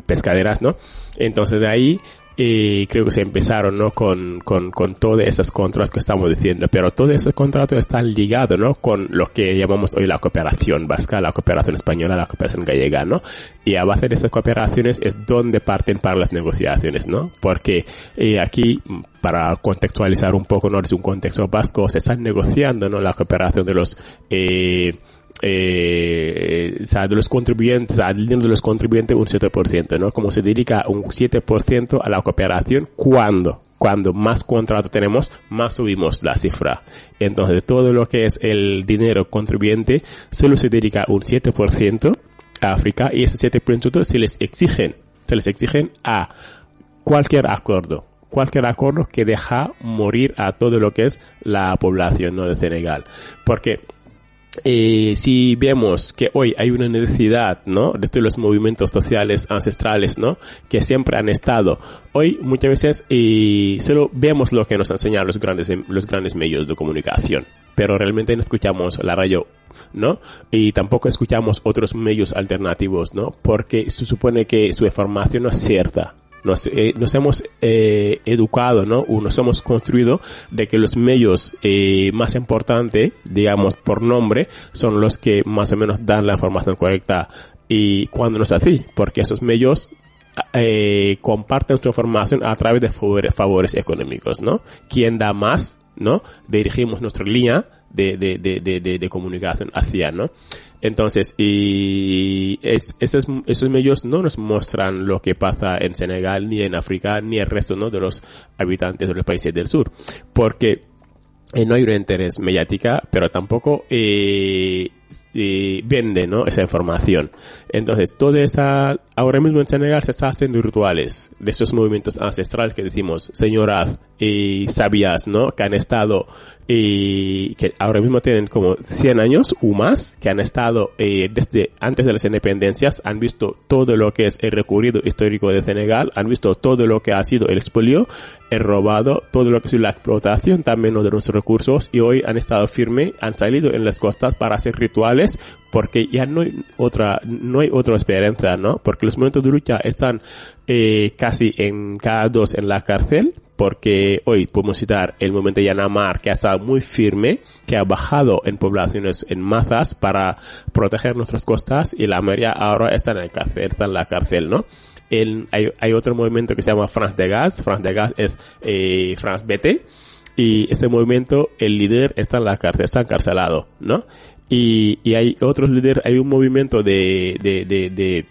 pescaderas, ¿no? Entonces de ahí y creo que se empezaron ¿no? con, con, con todas esas contratos que estamos diciendo, pero todos esos contratos están ligados ¿no? con lo que llamamos hoy la cooperación vasca, la cooperación española, la cooperación gallega, ¿no? Y a base de esas cooperaciones es donde parten para las negociaciones, ¿no? Porque eh, aquí, para contextualizar un poco, ¿no? Es un contexto vasco, se están negociando, ¿no? La cooperación de los, eh, eh, o sea, de los contribuyentes, al dinero de los contribuyentes un 7%, ¿no? Como se dedica un 7% a la cooperación cuando, cuando más contrato tenemos, más subimos la cifra. Entonces, todo lo que es el dinero contribuyente solo se dedica un 7% a África y ese 7% se les exigen, se les exigen a cualquier acuerdo cualquier acuerdo que deja morir a todo lo que es la población ¿no? de Senegal. Porque eh, si vemos que hoy hay una necesidad, ¿no? De los movimientos sociales ancestrales, ¿no? Que siempre han estado. Hoy muchas veces eh, solo vemos lo que nos enseñan los grandes, los grandes medios de comunicación, pero realmente no escuchamos la radio, ¿no? Y tampoco escuchamos otros medios alternativos, ¿no? Porque se supone que su información no es cierta, nos, eh, nos hemos eh, educado, ¿no? O nos hemos construido de que los medios eh, más importantes, digamos por nombre, son los que más o menos dan la información correcta y cuando no es así, porque esos medios eh, comparten su información a través de favores, económicos, ¿no? ¿Quién da más, no? Dirigimos nuestra línea de, de, de, de, comunicación hacia, ¿no? Entonces, y es, esos, esos medios no nos muestran lo que pasa en Senegal, ni en África, ni el resto, ¿no? De los habitantes de los países del sur. Porque eh, no hay un interés mediática, pero tampoco eh, eh, vende ¿no? esa información. Entonces, toda esa, ahora mismo en Senegal se está haciendo rituales de esos movimientos ancestrales que decimos, señoras y sabias, ¿no? Que han estado, y que ahora mismo tienen como 100 años o más, que han estado eh, desde antes de las independencias, han visto todo lo que es el recorrido histórico de Senegal, han visto todo lo que ha sido el expolio, el robado, todo lo que ha sido la explotación también de nuestros recursos y hoy han estado firme, han salido en las costas para hacer rituales porque ya no hay otra, no hay otra esperanza, ¿no? Porque los momentos de lucha están eh, casi en cada dos en la cárcel, porque hoy podemos citar el momento de Yanamar, que ha estado muy firme, que ha bajado en poblaciones en masas para proteger nuestras costas, y la mayoría ahora está en la cárcel, está en la cárcel, ¿no? El, hay, hay otro movimiento que se llama France de Gas, France de Gas es eh, France BT, y este movimiento, el líder está en la cárcel, está encarcelado, ¿no? Y, y hay otros líderes, hay un movimiento de, de, de, de,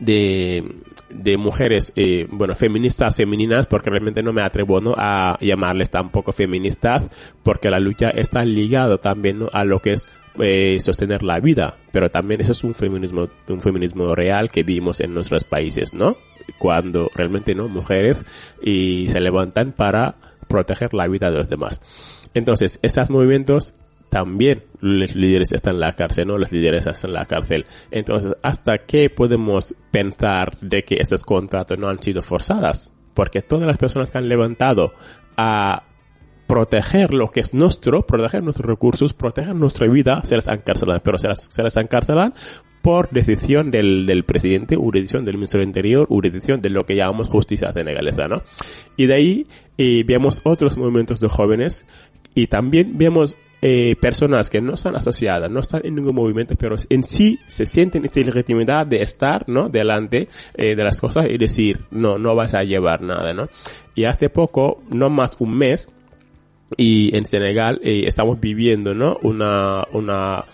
de, de mujeres, eh, bueno, feministas, femeninas, porque realmente no me atrevo, ¿no? A llamarles tampoco feministas, porque la lucha está ligado también, ¿no? A lo que es eh, sostener la vida, pero también eso es un feminismo, un feminismo real que vimos en nuestros países, ¿no? Cuando realmente, ¿no? Mujeres y se levantan para proteger la vida de los demás. Entonces, esos movimientos también los líderes están en la cárcel, ¿no? Los líderes están en la cárcel. Entonces, ¿hasta qué podemos pensar de que estos contratos no han sido forzadas? Porque todas las personas que han levantado a proteger lo que es nuestro, proteger nuestros recursos, proteger nuestra vida, se las encarcelan, pero se las, se las encarcelan por decisión del, del presidente, o decisión del ministro del Interior, o decisión de lo que llamamos justicia senegalesa, ¿no? Y de ahí eh, vemos otros movimientos de jóvenes y también vemos eh, personas que no están asociadas, no están en ningún movimiento, pero en sí se sienten esta legitimidad de estar, ¿no? Delante eh, de las cosas y decir, no, no vas a llevar nada, ¿no? Y hace poco, no más un mes, y en Senegal eh, estamos viviendo, ¿no? Una, una, o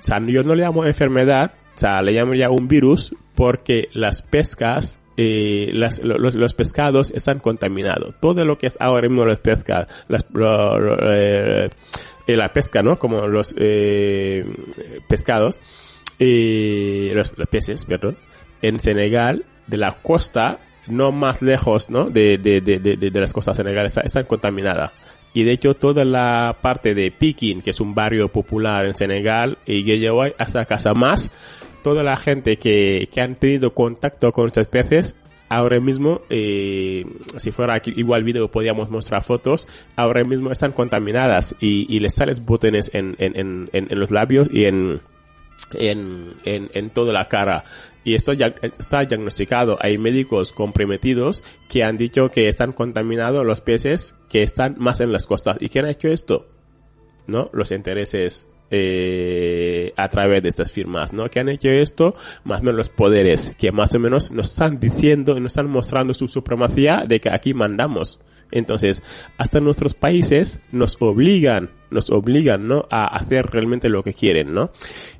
sea, yo no le llamo enfermedad, o sea, le llamo ya un virus porque las pescas eh, las, los, los, pescados están contaminados. Todo lo que es ahora mismo las pescas, las, lo, lo, eh, la pesca, ¿no? Como los eh, pescados, eh, los, los, peces, perdón, en Senegal, de la costa, no más lejos, ¿no? De, de, de, de, de las costas senegales, está, están contaminadas. Y de hecho toda la parte de Pikin, que es un barrio popular en Senegal, y Guédiawaye hasta Casamás, toda la gente que, que han tenido contacto con estas peces ahora mismo, eh, si fuera aquí igual vídeo podíamos mostrar fotos, ahora mismo están contaminadas y, les salen botones en, en, en, en, los labios y en, en, en, en toda la cara. Y esto ya está diagnosticado. Hay médicos comprometidos que han dicho que están contaminados los peces que están más en las costas. ¿Y quién ha hecho esto? ¿No? Los intereses eh, a través de estas firmas, ¿no? Que han hecho esto, más o menos los poderes, que más o menos nos están diciendo y nos están mostrando su supremacía de que aquí mandamos. Entonces, hasta nuestros países nos obligan, nos obligan, ¿no? A hacer realmente lo que quieren, ¿no?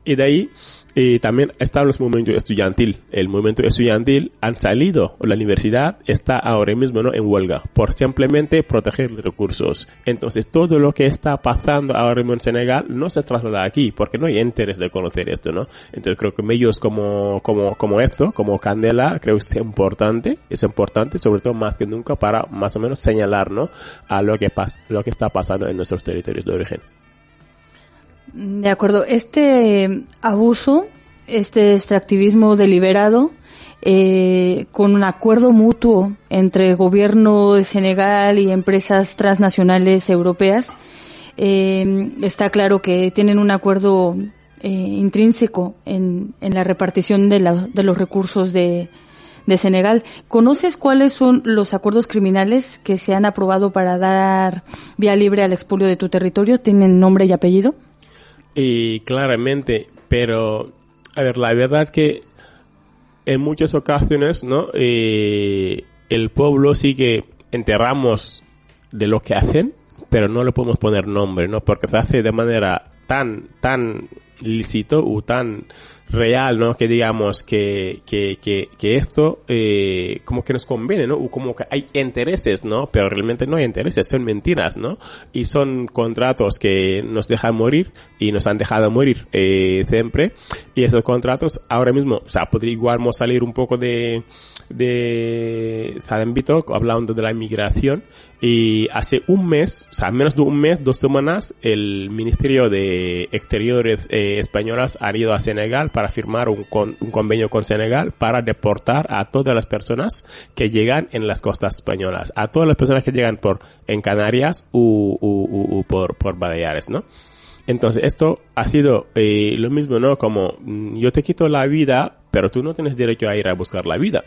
Y de ahí, y también están los movimientos estudiantil. El movimiento estudiantil han salido, la universidad está ahora mismo ¿no? en huelga por simplemente proteger los recursos. Entonces todo lo que está pasando ahora mismo en Senegal no se traslada aquí porque no hay interés de conocer esto, ¿no? Entonces creo que medios como, como, como esto, como Candela, creo que es importante, es importante sobre todo más que nunca para más o menos señalar, ¿no? A lo que, pas lo que está pasando en nuestros territorios de origen. De acuerdo. Este abuso, este extractivismo deliberado, eh, con un acuerdo mutuo entre el gobierno de Senegal y empresas transnacionales europeas, eh, está claro que tienen un acuerdo eh, intrínseco en, la repartición de los recursos de, de Senegal. ¿Conoces cuáles son los acuerdos criminales que se han aprobado para dar vía libre al expolio de tu territorio? ¿Tienen nombre y apellido? Y claramente, pero, a ver, la verdad que en muchas ocasiones, ¿no? Eh, el pueblo sí que enterramos de lo que hacen, pero no le podemos poner nombre, ¿no? Porque se hace de manera tan, tan lícito o tan real, ¿no? Que digamos que, que, que, que esto eh, como que nos conviene, ¿no? O como que hay intereses, ¿no? Pero realmente no hay intereses, son mentiras, ¿no? Y son contratos que nos dejan morir y nos han dejado morir eh, siempre. Y esos contratos ahora mismo, o sea, podríamos salir un poco de, de Sadembito, hablando de la inmigración, y hace un mes, o sea, menos de un mes, dos semanas, el Ministerio de Exteriores eh, españolas ha ido a Senegal para firmar un, un convenio con Senegal para deportar a todas las personas que llegan en las costas españolas, a todas las personas que llegan por en Canarias u, por, por Baleares, ¿no? Entonces, esto ha sido eh, lo mismo, ¿no? Como mm, yo te quito la vida, pero tú no tienes derecho a ir a buscar la vida.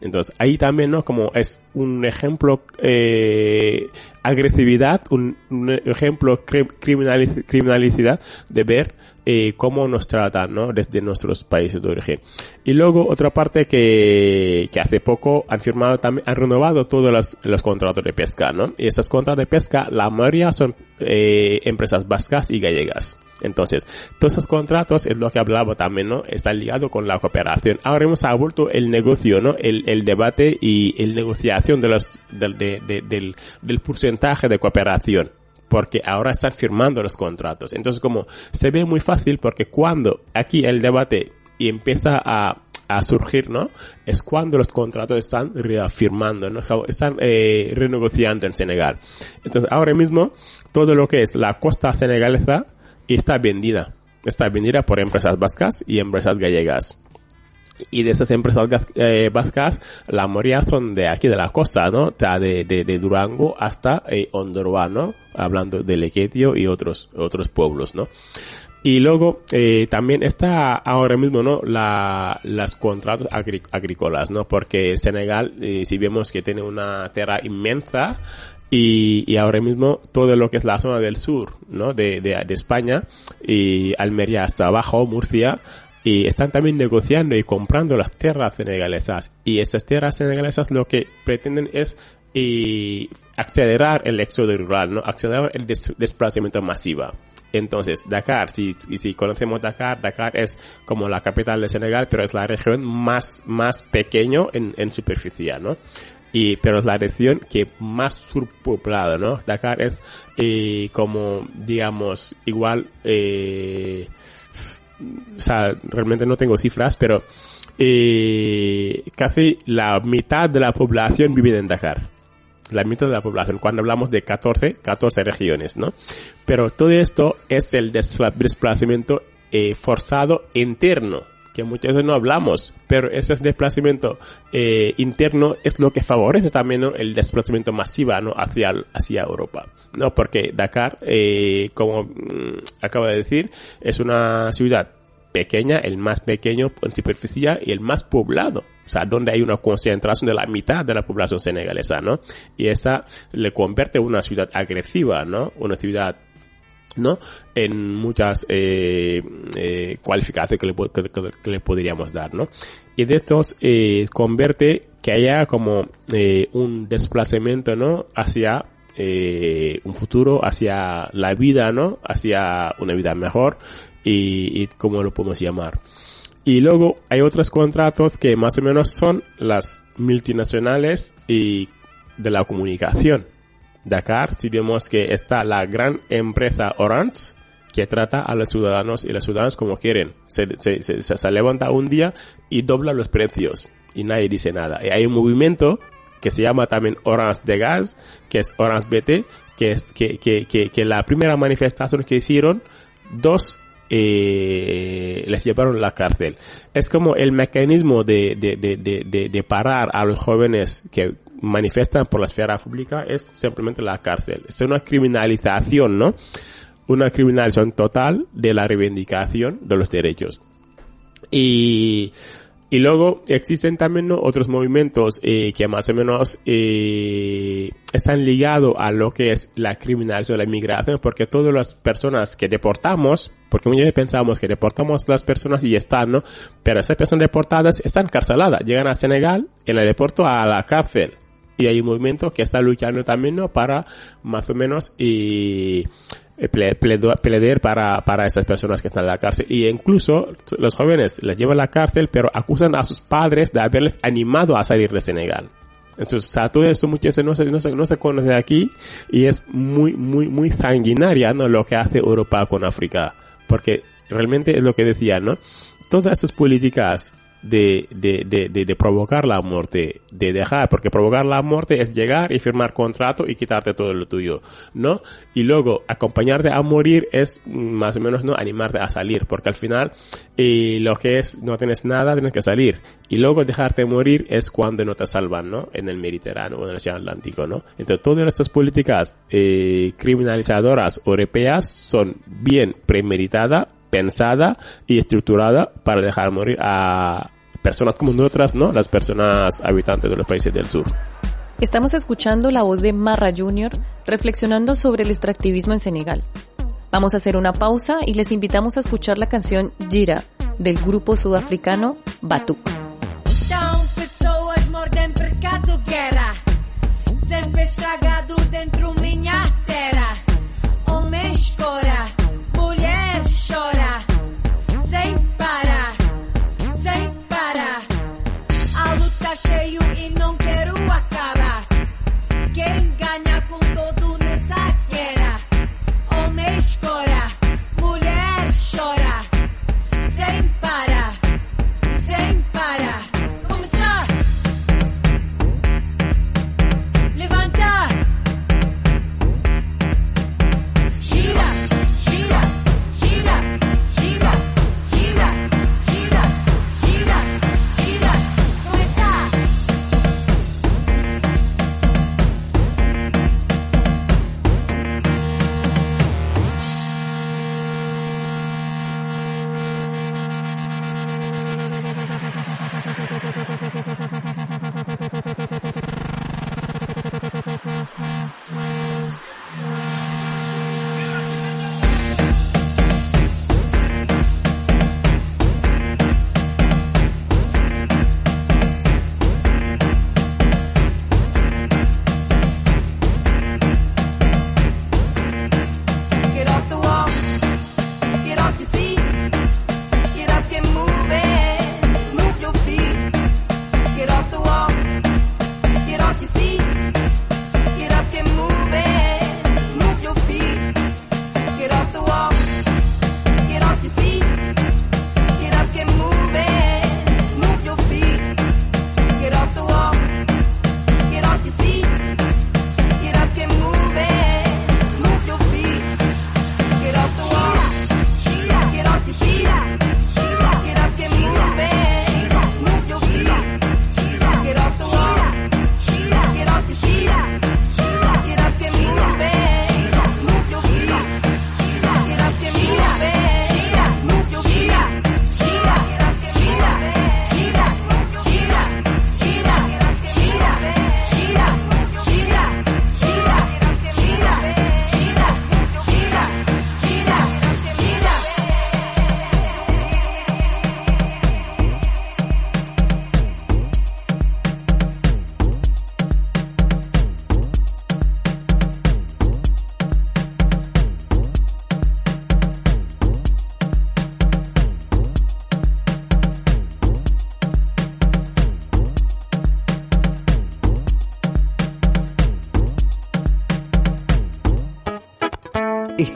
Entonces, ahí también, ¿no? Como es un ejemplo, eh, agresividad, un, un ejemplo criminalidad de ver eh, cómo nos tratan, ¿no? Desde nuestros países de origen. Y luego otra parte que, que hace poco han firmado también, han renovado todos los, los contratos de pesca, ¿no? Y estos contratos de pesca, la mayoría son eh, empresas vascas y gallegas. Entonces, todos esos contratos es lo que hablaba también, ¿no? Está ligado con la cooperación. Ahora hemos vuelto el negocio, ¿no? El, el debate y el negociación de los, del, de, de, del, del porcentaje de cooperación porque ahora están firmando los contratos. Entonces, como se ve muy fácil porque cuando aquí el debate y empieza a, a surgir, ¿no? Es cuando los contratos están reafirmando, ¿no? Están eh, renegociando en Senegal. Entonces, ahora mismo, todo lo que es la costa senegalesa está vendida. Está vendida por empresas vascas y empresas gallegas y de esas empresas eh, vascas, la mayoría son de aquí de la costa, ¿no? De, de, de Durango hasta eh, ¿no? Hablando de Lequetio y otros, otros pueblos, ¿no? Y luego, eh, también está ahora mismo, ¿no? La, las contratos agrícolas, ¿no? Porque Senegal, eh, si vemos que tiene una tierra inmensa, y, y, ahora mismo todo lo que es la zona del sur, ¿no? De, de, de España y Almería hasta abajo, Murcia, y están también negociando y comprando las tierras senegalesas. Y esas tierras senegalesas lo que pretenden es y acelerar el éxodo rural, ¿no? Acelerar el desplazamiento masivo. Entonces, Dakar, si, si conocemos Dakar, Dakar es como la capital de Senegal, pero es la región más, más pequeño en, en superficie, ¿no? Y, pero es la región que más surpoblada, ¿no? Dakar es, eh, como, digamos, igual, eh, o sea, realmente no tengo cifras, pero eh, casi la mitad de la población vive en Dakar. La mitad de la población, cuando hablamos de 14, 14 regiones, ¿no? Pero todo esto es el desplazamiento eh, forzado interno, que muchas veces no hablamos, pero ese desplazamiento eh, interno es lo que favorece también el desplazamiento masivo ¿no? hacia, hacia Europa, ¿no? Porque Dakar, eh, como mm, acabo de decir, es una ciudad pequeña, el más pequeño en superficie y el más poblado. O sea, donde hay una concentración de la mitad de la población senegalesa, ¿no? Y esa le convierte en una ciudad agresiva, ¿no? Una ciudad ¿no? En muchas eh, eh, cualificaciones que le, que, le, podríamos dar, ¿no? Y de estos eh, convierte que haya como eh, un desplazamiento, ¿no? Hacia eh, un futuro, hacia la vida, ¿no? Hacia una vida mejor y, y cómo lo podemos llamar. Y luego hay otros contratos que más o menos son las multinacionales y de la comunicación. Dakar, si vemos que está la gran empresa Orange, que trata a los ciudadanos y los ciudadanos como quieren. Se, levanta un día y dobla los precios y nadie dice nada. Y hay un movimiento que se llama también Orange de Gas, que es Orange BT, que es que, que, que, la primera manifestación que hicieron, dos eh, les llevaron a la cárcel. Es como el mecanismo de, de, de, de, de parar a los jóvenes que manifiestan por la esfera pública es simplemente la cárcel. Es una criminalización, ¿no? Una criminalización total de la reivindicación de los derechos. Y Y luego existen también otros movimientos eh, que más o menos eh, están ligados a lo que es la criminalización de la inmigración, porque todas las personas que deportamos, porque muchas veces pensamos que deportamos las personas y están, ¿no? Pero esas personas deportadas están carceladas, llegan a Senegal, en el aeropuerto a la cárcel. Y hay un movimiento que está luchando también, ¿no? Para más o menos y pelear para, para esas personas que están en la cárcel. Y incluso los jóvenes les llevan a la cárcel, pero acusan a sus padres de haberles animado a salir de Senegal. Entonces, o sea, todo eso muchas veces no se, no se, no se conoce aquí y es muy, muy, muy sanguinaria, ¿no? Lo que hace Europa con África. Porque realmente es lo que decía, ¿no? Todas estas políticas de, de, de, de, provocar la muerte, de dejar, porque provocar la muerte es llegar y firmar contrato y quitarte todo lo tuyo, ¿no? Y luego acompañarte a morir es más o menos, ¿no? Animarte a salir, porque al final eh, lo que es no tienes nada, tienes que salir. Y luego dejarte morir es cuando no te salvan, ¿no? En el Mediterráneo o en el Océano Atlántico, ¿no? Entonces todas estas políticas eh, criminalizadoras europeas son bien premeditadas pensada y estructurada para dejar morir a personas como nosotras, ¿no? Las personas habitantes de los países del sur. Estamos escuchando la voz de Marra Junior reflexionando sobre el extractivismo en Senegal. Vamos a hacer una pausa y les invitamos a escuchar la canción Gira del grupo sudafricano Batu. Thank you.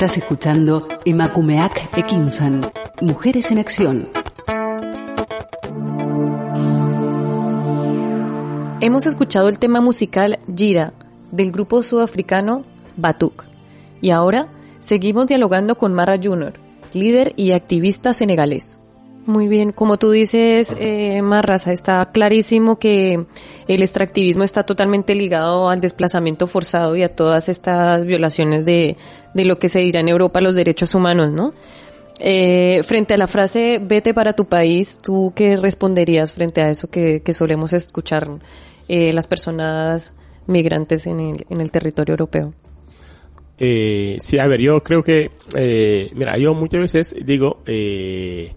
Estás escuchando Emakumeak Ekinsan, Mujeres en Acción. Hemos escuchado el tema musical Gira del grupo sudafricano Batuk. Y ahora seguimos dialogando con Mara Junior, líder y activista senegalés. Muy bien, como tú dices, eh, Marraza, está clarísimo que el extractivismo está totalmente ligado al desplazamiento forzado y a todas estas violaciones de, de lo que se dirá en Europa los derechos humanos, ¿no? Eh, frente a la frase vete para tu país, ¿tú qué responderías frente a eso que, que solemos escuchar eh, las personas migrantes en el, en el territorio europeo? Eh, sí, a ver, yo creo que, eh, mira, yo muchas veces digo, eh,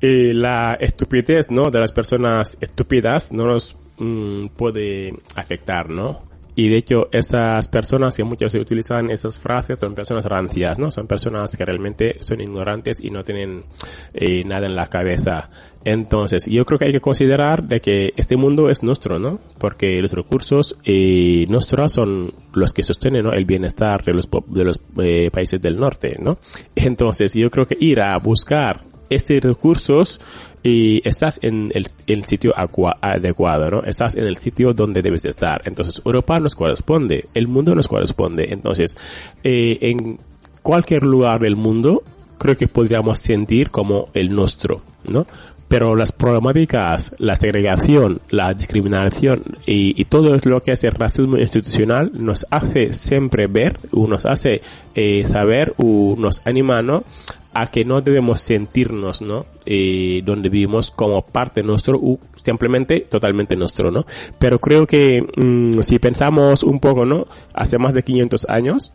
eh, la estupidez, ¿no? De las personas estúpidas no nos mm, puede afectar, ¿no? Y de hecho, esas personas que muchas veces utilizan esas frases son personas rancias, ¿no? Son personas que realmente son ignorantes y no tienen eh, nada en la cabeza. Entonces, yo creo que hay que considerar de que este mundo es nuestro, ¿no? Porque los recursos eh, nuestros son los que sostienen ¿no? el bienestar de los, de los eh, países del norte, ¿no? Entonces, yo creo que ir a buscar estos recursos y estás en el, el sitio adecuado, ¿no? Estás en el sitio donde debes estar. Entonces, Europa nos corresponde, el mundo nos corresponde. Entonces, eh, en cualquier lugar del mundo, creo que podríamos sentir como el nuestro, ¿no? Pero las problemáticas, la segregación, la discriminación y, todo lo que es el racismo institucional nos hace siempre ver, o nos hace eh, saber, o nos anima, ¿no? a que no debemos sentirnos, ¿no? Eh, donde vivimos como parte nuestro o simplemente totalmente nuestro, ¿no? Pero creo que mmm, si pensamos un poco, ¿no? Hace más de 500 años,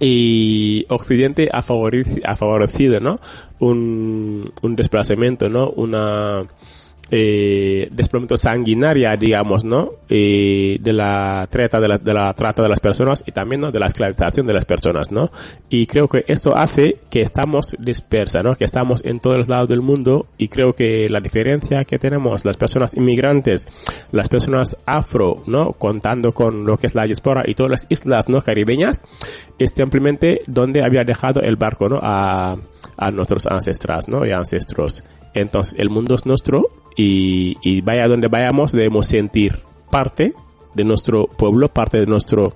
y Occidente ha favorecido, ha favorecido ¿no? Un, un desplazamiento, ¿no? Una, eh, desplazamiento sanguinaria, digamos, ¿no? Eh, de la trata de la, de la trata de las personas y también, ¿no? De la esclavización de las personas, ¿no? Y creo que esto hace que estamos dispersa, ¿no? Que estamos en todos los lados del mundo y creo que la diferencia que tenemos las personas inmigrantes, las personas afro, ¿no? Contando con lo que es la diáspora y todas las islas, ¿no? Caribeñas, es simplemente donde había dejado el barco, ¿no? A, a nuestros ancestros, ¿no? Y ancestros. Entonces, el mundo es nuestro y, y vaya donde vayamos debemos sentir parte de nuestro pueblo, parte de nuestro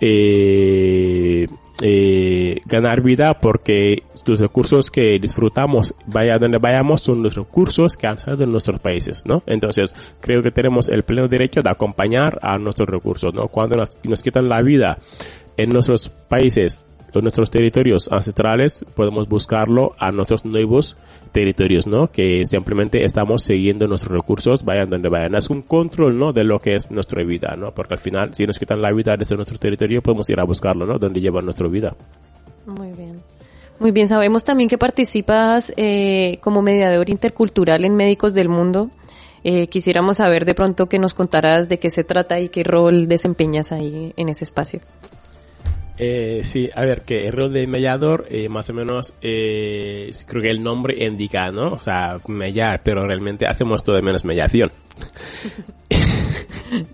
eh, eh, ganar vida porque los recursos que disfrutamos, vaya donde vayamos, son los recursos que han salido de nuestros países, ¿no? Entonces, creo que tenemos el pleno derecho de acompañar a nuestros recursos, ¿no? Cuando nos, nos quitan la vida en nuestros países nuestros territorios ancestrales, podemos buscarlo a nuestros nuevos territorios, ¿no? Que simplemente estamos siguiendo nuestros recursos, vayan donde vayan. Es un control, ¿no? De lo que es nuestra vida, ¿no? Porque al final, si nos quitan la vida desde nuestro territorio, podemos ir a buscarlo, ¿no? Donde lleva nuestra vida. Muy bien. Muy bien, sabemos también que participas eh, como mediador intercultural en Médicos del Mundo. Eh, quisiéramos saber de pronto que nos contarás de qué se trata y qué rol desempeñas ahí en ese espacio. Eh, sí, a ver, que el rol de mediador, eh, más o menos, eh, creo que el nombre indica, ¿no? O sea, mediar, pero realmente hacemos todo de menos mediación. [LAUGHS]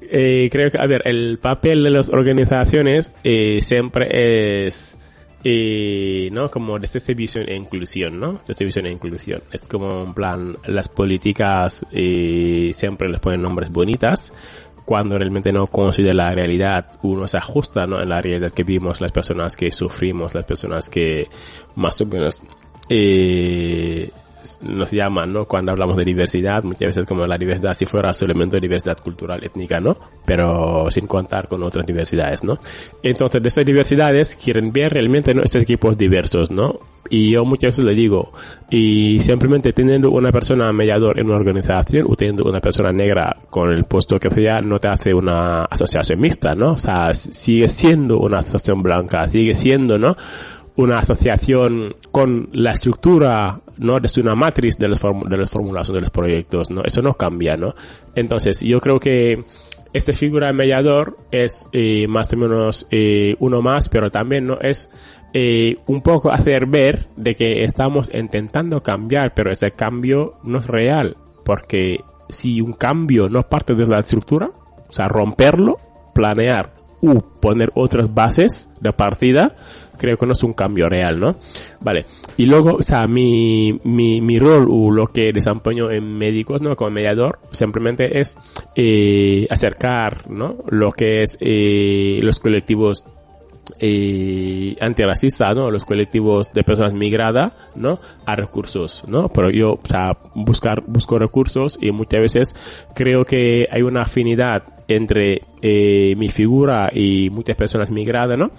eh, creo que, a ver, el papel de las organizaciones eh, siempre es, eh, ¿no? Como distribución e inclusión, ¿no? Distribución e inclusión. Es como en plan, las políticas siempre les ponen nombres bonitas, cuando realmente no considera la realidad, uno se ajusta ¿no? en la realidad que vivimos, las personas que sufrimos, las personas que más o menos eh, nos llaman, ¿no? Cuando hablamos de diversidad, muchas veces como la diversidad si fuera solamente diversidad cultural, étnica, ¿no? Pero sin contar con otras diversidades, ¿no? Entonces, de esas diversidades quieren ver realmente, ¿no? Estos equipos diversos, ¿no? Y yo muchas veces le digo, y simplemente teniendo una persona mediador en una organización o teniendo una persona negra con el puesto que sea, no te hace una asociación mixta, ¿no? O sea, sigue siendo una asociación blanca, sigue siendo, ¿no? una asociación con la estructura, ¿no? De una matriz de las, de las formulaciones de los proyectos, ¿no? Eso no cambia, ¿no? Entonces, yo creo que esta figura de mediador es eh, más o menos eh, uno más, pero también no es eh, un poco hacer ver de que estamos intentando cambiar, pero ese cambio no es real, porque si un cambio no parte de la estructura, o sea, romperlo, planear u poner otras bases de partida, creo que no es un cambio real, ¿no? Vale. Y luego, o sea, mi, mi, mi rol o lo que desempeño en médicos, ¿no? Como mediador, simplemente es eh, acercar, ¿no? Lo que es eh, los colectivos eh, antirracista, ¿no? Los colectivos de personas migradas, ¿no? A recursos, ¿no? Pero yo, o sea, buscar, busco recursos y muchas veces creo que hay una afinidad entre eh, mi figura y muchas personas migradas, ¿no?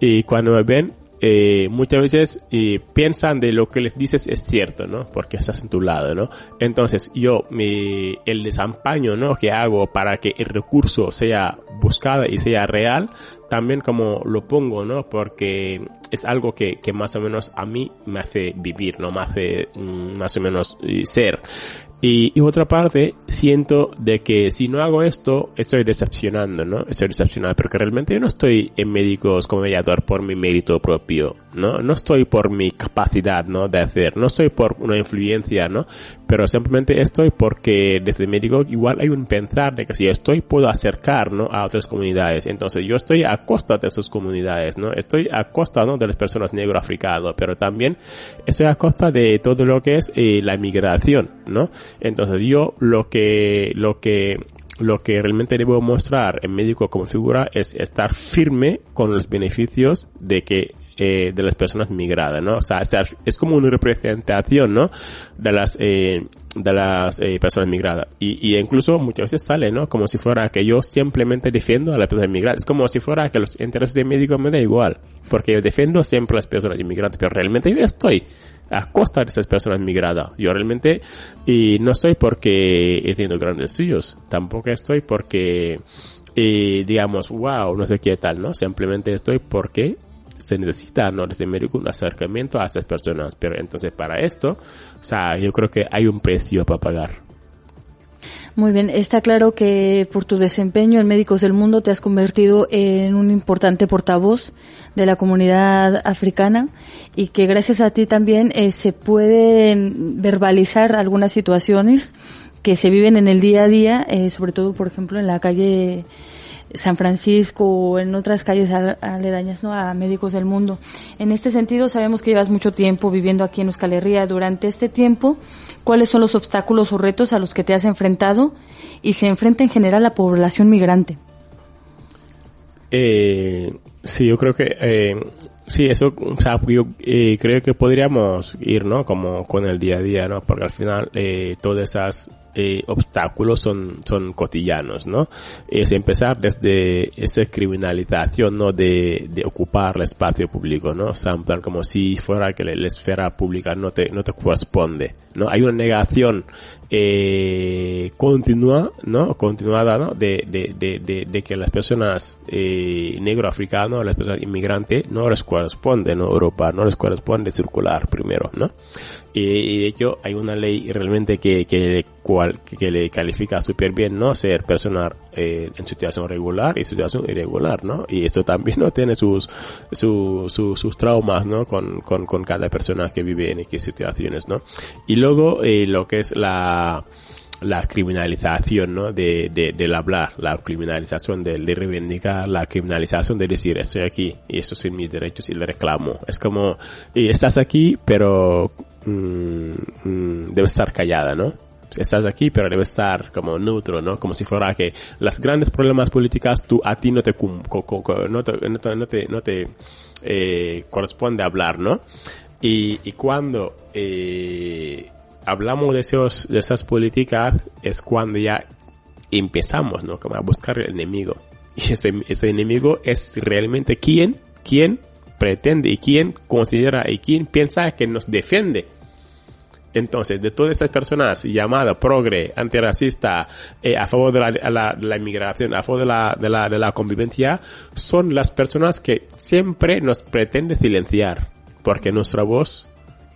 Y cuando me ven, eh, muchas veces eh, piensan de lo que les dices es cierto, ¿no? Porque estás en tu lado, ¿no? Entonces yo, mi, el desampaño, ¿no? Que hago para que el recurso sea buscado y sea real, también como lo pongo, ¿no? Porque es algo que, más o menos a mí me hace vivir, ¿no? Me hace mm, más o menos eh, ser. Y, y, otra parte, siento de que si no hago esto, estoy decepcionando, ¿no? Estoy decepcionado, porque realmente yo no estoy en médicos como mediador por mi mérito propio, ¿no? No estoy por mi capacidad, ¿no? De hacer, no estoy por una influencia, ¿no? Pero simplemente estoy porque desde médico igual hay un pensar de que si estoy puedo acercar, ¿no? A otras comunidades. Entonces yo estoy a costa de esas comunidades, ¿no? Estoy a costa, ¿no? De las personas negro-africanas, pero también estoy a costa de todo lo que es eh, la migración, ¿no? Entonces yo lo que, lo que, lo que realmente debo mostrar en médico como figura es estar firme con los beneficios de que eh, de las personas migradas, ¿no? O sea, es como una representación, ¿no? De las, eh, de las eh, personas migradas. Y, y incluso muchas veces sale, ¿no? Como si fuera que yo simplemente defiendo a las personas migradas. Es como si fuera que los intereses de médico me da igual. Porque yo defiendo siempre a las personas inmigrantes, pero realmente yo estoy a costa de esas personas migradas. Yo realmente, y no estoy porque he tenido grandes estudios, tampoco estoy porque, eh, digamos, wow, no sé qué tal, ¿no? Simplemente estoy porque se necesita, ¿no? Desde médico un acercamiento a esas personas. Pero entonces para esto, o sea, yo creo que hay un precio para pagar. Muy bien, está claro que por tu desempeño en Médicos del Mundo te has convertido en un importante portavoz de la comunidad africana y que gracias a ti también eh, se pueden verbalizar algunas situaciones que se viven en el día a día, eh, sobre todo, por ejemplo, en la calle San Francisco o en otras calles aledañas ¿no? a médicos del mundo. En este sentido, sabemos que llevas mucho tiempo viviendo aquí en Euskal Herria. Durante este tiempo, ¿cuáles son los obstáculos o retos a los que te has enfrentado y se enfrenta en general la población migrante? Eh, sí, yo creo que eh, sí, eso, o sea, yo eh, creo que podríamos ir, ¿no? Como con el día a día, ¿no? Porque al final eh, todas esas eh, obstáculos son, son cotidianos, ¿no? Es empezar desde esa criminalización, ¿no? De, de ocupar el espacio público, ¿no? O sea, como si fuera que la, la esfera pública no te, no te corresponde, ¿no? Hay una negación eh, continua, ¿no? Continuada, ¿no? De, de, de, de, de que las personas eh, negro-africanas, las personas inmigrantes, no les corresponde, ¿no? Europa, no les corresponde circular primero, ¿no? Y, de hecho hay una ley realmente que, que, cual, que le califica súper bien, ¿no? Ser persona eh, en situación regular y situación irregular, ¿no? Y esto también, ¿no? Tiene sus, su, su, sus traumas, ¿no? Con, con, con cada persona que vive en qué situaciones, ¿no? Y luego, eh, lo que es la, la criminalización, ¿no? De, de, del hablar, la criminalización de, de reivindicar, la criminalización de decir estoy aquí y estos son mis derechos y le reclamo. Es como, y estás aquí, pero mm, mm, debes estar callada, ¿no? Estás aquí, pero debes estar como neutro, ¿no? Como si fuera que las grandes problemas políticas tú, a ti no te, no te, no te, no te, no te eh, corresponde hablar, ¿no? Y, cuando, eh, hablamos de, esos, de esas políticas es cuando ya empezamos, ¿no? Como a buscar el enemigo. [LAUGHS] Y ese, ese enemigo es realmente quién, quién pretende y quién considera y quién piensa que nos defiende. Entonces, de todas esas personas llamadas progre, antirracista, eh, a favor de la, la, de la, inmigración, a favor de la, de, la, de la convivencia, son las personas que siempre nos pretende silenciar. Porque nuestra voz,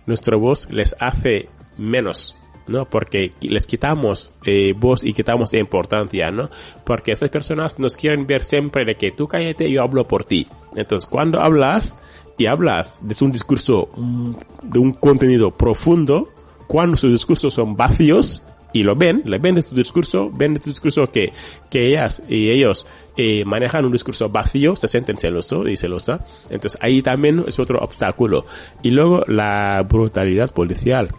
nuestra voz les hace menos, ¿no? Porque les quitamos eh, voz y quitamos importancia, ¿no? Porque esas personas nos quieren ver siempre de que tú cállate, yo hablo por ti. Entonces, cuando hablas y hablas de un discurso, de un contenido profundo, cuando sus discursos son vacíos, y lo ven, le ven de tu discurso, ven de tu discurso que, que ellas y ellos eh, manejan un discurso vacío, se sienten celosos y celosa. Entonces ahí también es otro obstáculo. Y luego la brutalidad policial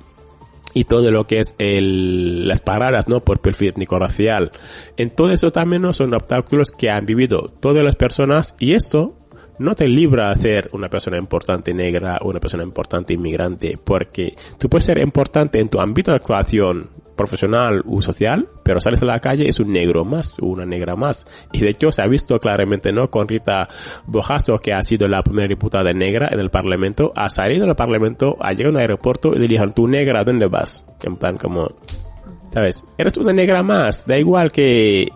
y todo lo que es el, las paradas, ¿no? Por perfil étnico-racial. En todo eso también ¿no? son obstáculos que han vivido todas las personas y esto no te libra a ser una persona importante negra o una persona importante inmigrante porque tú puedes ser importante en tu ámbito de actuación profesional o social, pero sales a la calle es un negro más, una negra más. Y de hecho se ha visto claramente, ¿no? Con Rita Bojazo, que ha sido la primera diputada negra en el Parlamento, ha salido del Parlamento, ha llegado al aeropuerto y le dijeron, tú negra, ¿dónde vas? En plan como, ¿sabes? Eres una negra más, da igual que,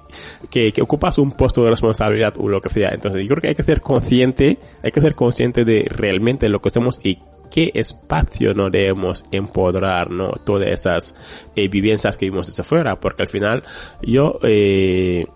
que, que, ocupas un puesto de responsabilidad o lo que sea. Entonces yo creo que hay que ser consciente, hay que ser consciente de realmente lo que hacemos y qué espacio no debemos empoderar, ¿no? Todas esas eh, vivencias que vimos desde afuera, porque al final yo eh,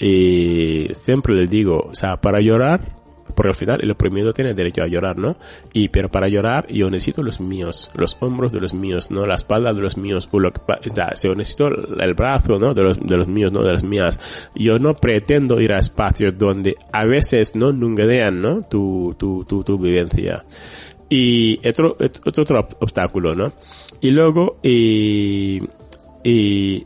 eh, siempre les digo, o sea, para llorar porque al final el oprimido tiene derecho a llorar, ¿no? Y pero para llorar yo necesito los míos, los hombros de los míos, ¿no? La espalda de los míos, o lo que, o sea, yo necesito el brazo, ¿no? De los, de los míos, ¿no? De las mías. Yo no pretendo ir a espacios donde a veces no nungedean, ¿no? Tu, tu, tu, tu vivencia. Y otro, otro, otro obstáculo, ¿no? Y luego, y, y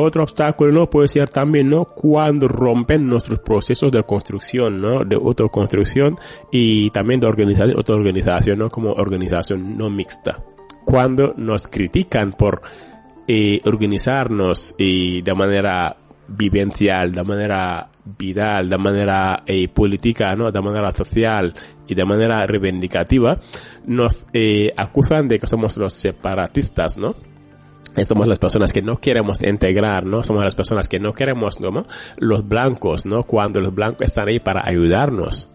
otro obstáculo no puede ser también no cuando rompen nuestros procesos de construcción no de autoconstrucción y también de organización no como organización no mixta. Cuando nos critican por eh, organizarnos y de manera vivencial de manera vital de manera eh, política no de manera social y de manera reivindicativa nos eh, acusan de que somos los separatistas no somos las personas que no queremos integrar, ¿no? Somos las personas que no queremos, ¿no? Los blancos, ¿no? Cuando los blancos están ahí para ayudarnos.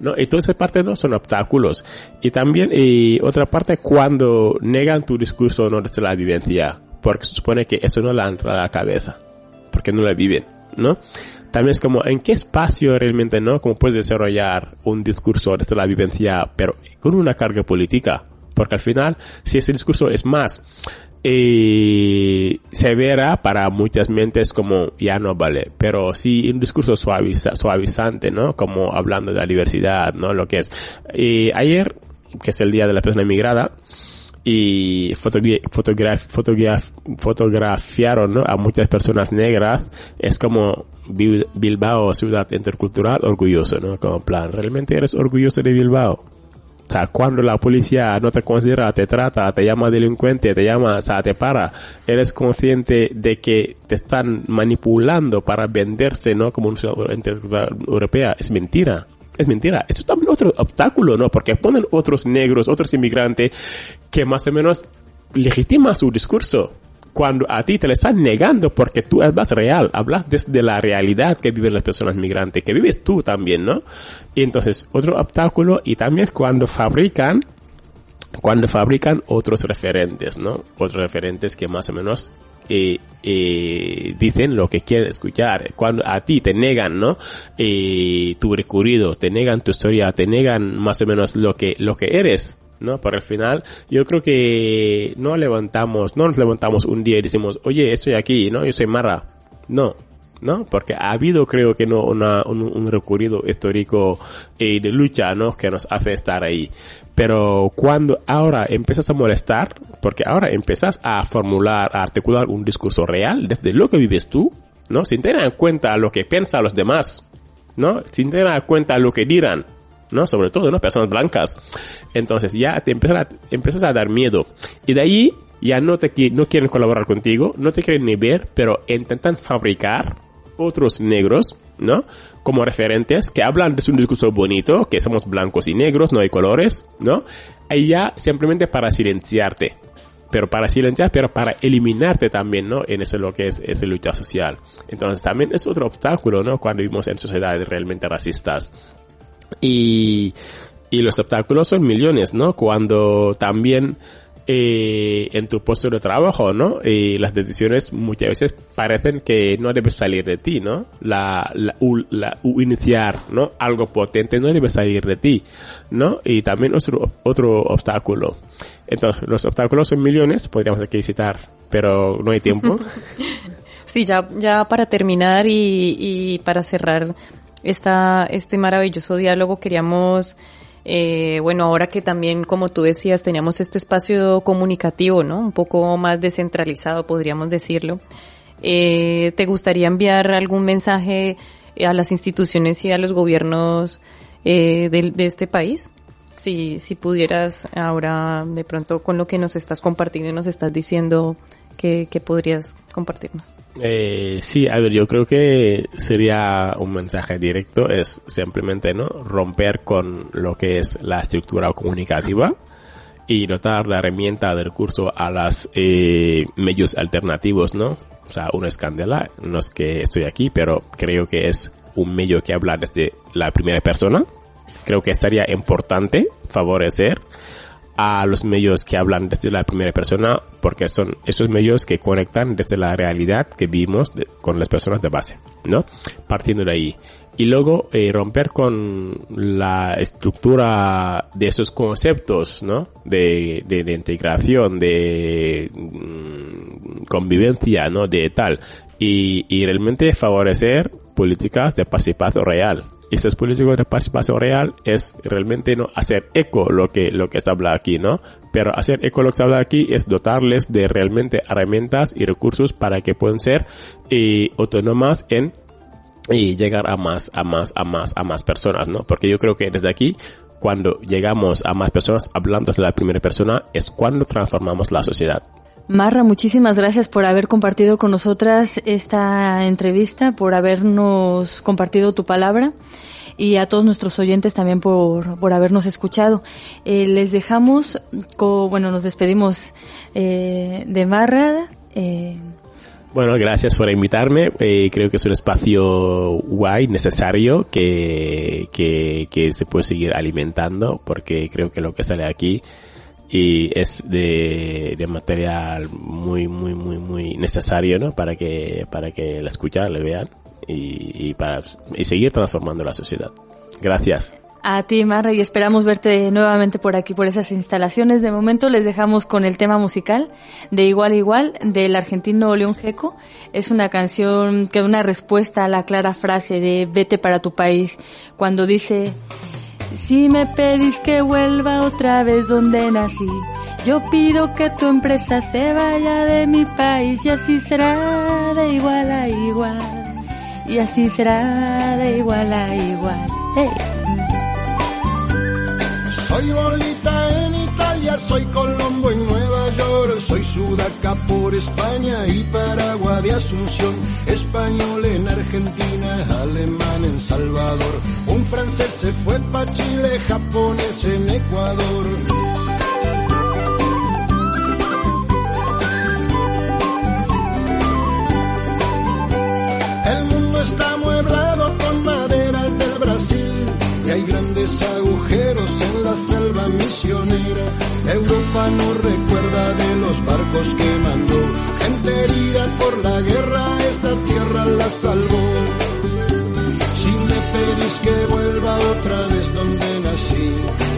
¿no? Esa parte no son obstáculos. Y también, y otra parte, cuando negan tu discurso, no desde la vivencia, porque se supone que eso no le entra a la cabeza, porque no la viven, ¿no? También es como, ¿en qué espacio realmente, no? Cómo puedes desarrollar un discurso desde la vivencia, pero con una carga política. Porque al final, si ese discurso es más eh, severa para muchas mentes como ya no vale, pero sí un discurso suaviza, suavizante, ¿no? Como hablando de la diversidad, ¿no? Lo que es. Eh, ayer, que es el Día de la Persona Inmigrada, y fotografiaron ¿no? a muchas personas negras, es como Bilbao, ciudad intercultural, orgulloso, ¿no? Como plan, ¿realmente eres orgulloso de Bilbao? O sea, cuando la policía no te considera, te trata, te llama delincuente, te llama, o sea, te para, eres consciente de que te están manipulando para venderse, ¿no? Como una ciudad europea. Es mentira. Es mentira. Eso es también otro obstáculo, ¿no? Porque ponen otros negros, otros inmigrantes que más o menos legitiman su discurso cuando a ti te lo están negando porque tú hablas real, hablas desde la realidad que viven las personas migrantes, que vives tú también, ¿no? Y entonces, otro obstáculo, y también cuando fabrican, cuando fabrican otros referentes, ¿no? Otros referentes que más o menos eh, eh, dicen lo que quieren escuchar. Cuando a ti te negan, ¿no? Eh, tu recorrido, te negan tu historia, te negan más o menos lo que, lo que eres. ¿No? Para el final, yo creo que no levantamos, no nos levantamos un día y decimos, oye, estoy aquí, ¿no? Yo soy Mara. No, ¿no? Porque ha habido, creo que no, una, un, un recorrido histórico eh, de lucha, ¿no? Que nos hace estar ahí. Pero cuando ahora empiezas a molestar, porque ahora empiezas a formular, a articular un discurso real desde lo que vives tú, ¿no? Sin tener en cuenta lo que piensan los demás, ¿no? Sin tener en cuenta lo que dirán, ¿no? Sobre todo, ¿no? Personas blancas. Entonces ya te empiezas a, empiezas a dar miedo. Y de ahí ya no te no quieren colaborar contigo, no te quieren ni ver, pero intentan fabricar otros negros, ¿no? Como referentes que hablan de un discurso bonito, que somos blancos y negros, no hay colores, ¿no? Ahí ya simplemente para silenciarte. Pero para silenciar, pero para eliminarte también, ¿no? En ese lo que es esa lucha social. Entonces también es otro obstáculo, ¿no? Cuando vivimos en sociedades realmente racistas. Y, y los obstáculos son millones, ¿no? Cuando también eh, en tu puesto de trabajo, ¿no? Y las decisiones muchas veces parecen que no debes salir de ti, ¿no? La, la, la iniciar, ¿no? Algo potente no debe salir de ti, ¿no? Y también otro, otro obstáculo. Entonces, los obstáculos son millones, podríamos aquí citar, pero no hay tiempo. [LAUGHS] Sí, ya, ya para terminar y, y para cerrar este maravilloso diálogo queríamos, eh, bueno, ahora que también, como tú decías, teníamos este espacio comunicativo, ¿no? Un poco más descentralizado, podríamos decirlo. Eh, ¿Te gustaría enviar algún mensaje a las instituciones y a los gobiernos eh, de, de, este país? Si, si pudieras ahora, de pronto, con lo que nos estás compartiendo y nos estás diciendo, que, podrías compartirnos. Eh, sí, a ver, yo creo que sería un mensaje directo, es simplemente, ¿no? Romper con lo que es la estructura comunicativa y dotar la herramienta de recurso a los eh, medios alternativos, ¿no? O sea, uno es Candela, no es que estoy aquí, pero creo que es un medio que habla desde la primera persona. Creo que estaría importante favorecer a los medios que hablan desde la primera persona porque son esos medios que conectan desde la realidad que vivimos con las personas de base, ¿no? Partiendo de ahí. Y luego eh, romper con la estructura de esos conceptos, ¿no? De, de, integración, de mm, convivencia, ¿no? De tal. Y, y realmente favorecer políticas de participación real, y es político de participación real es realmente no hacer eco lo que lo que se habla aquí, ¿no? Pero hacer eco lo que se habla aquí es dotarles de realmente herramientas y recursos para que puedan ser autónomas en llegar a más, a más, a más, a más personas, ¿no? Porque yo creo que desde aquí, cuando llegamos a más personas hablando de la primera persona, es cuando transformamos la sociedad. Marra, muchísimas gracias por haber compartido con nosotras esta entrevista, por habernos compartido tu palabra y a todos nuestros oyentes también por, por habernos escuchado. Eh, les dejamos, bueno, nos despedimos eh, de Marra. Eh. Bueno, gracias por invitarme. creo que es un espacio guay, necesario, que, que, que se puede seguir alimentando, porque creo que lo que sale aquí y es de, de material muy muy muy muy necesario ¿no? para que para que la escuchen, le vean y, y para y seguir transformando la sociedad gracias a ti, Marra, y esperamos verte nuevamente por aquí, por esas instalaciones. De momento les dejamos con el tema musical de Igual Igual del argentino León Geco. Es una canción que da una respuesta a la clara frase de vete para tu país, cuando dice, si me pedís que vuelva otra vez donde nací, yo pido que tu empresa se vaya de mi país y así será de igual a igual. Y así será de igual a igual. Soy Bolita en Italia, soy Colombo en soy Sudaca por España y Paraguay de Asunción, español en Argentina, alemán en Salvador. Un francés se fue pa' Chile, japonés en Ecuador. El mundo está amueblado con maderas del Brasil y hay grandes agujeros en la selva Europa no recuerda de los barcos que mandó, gente herida por la guerra, esta tierra la salvó pedís que vuelva otra vez donde nací.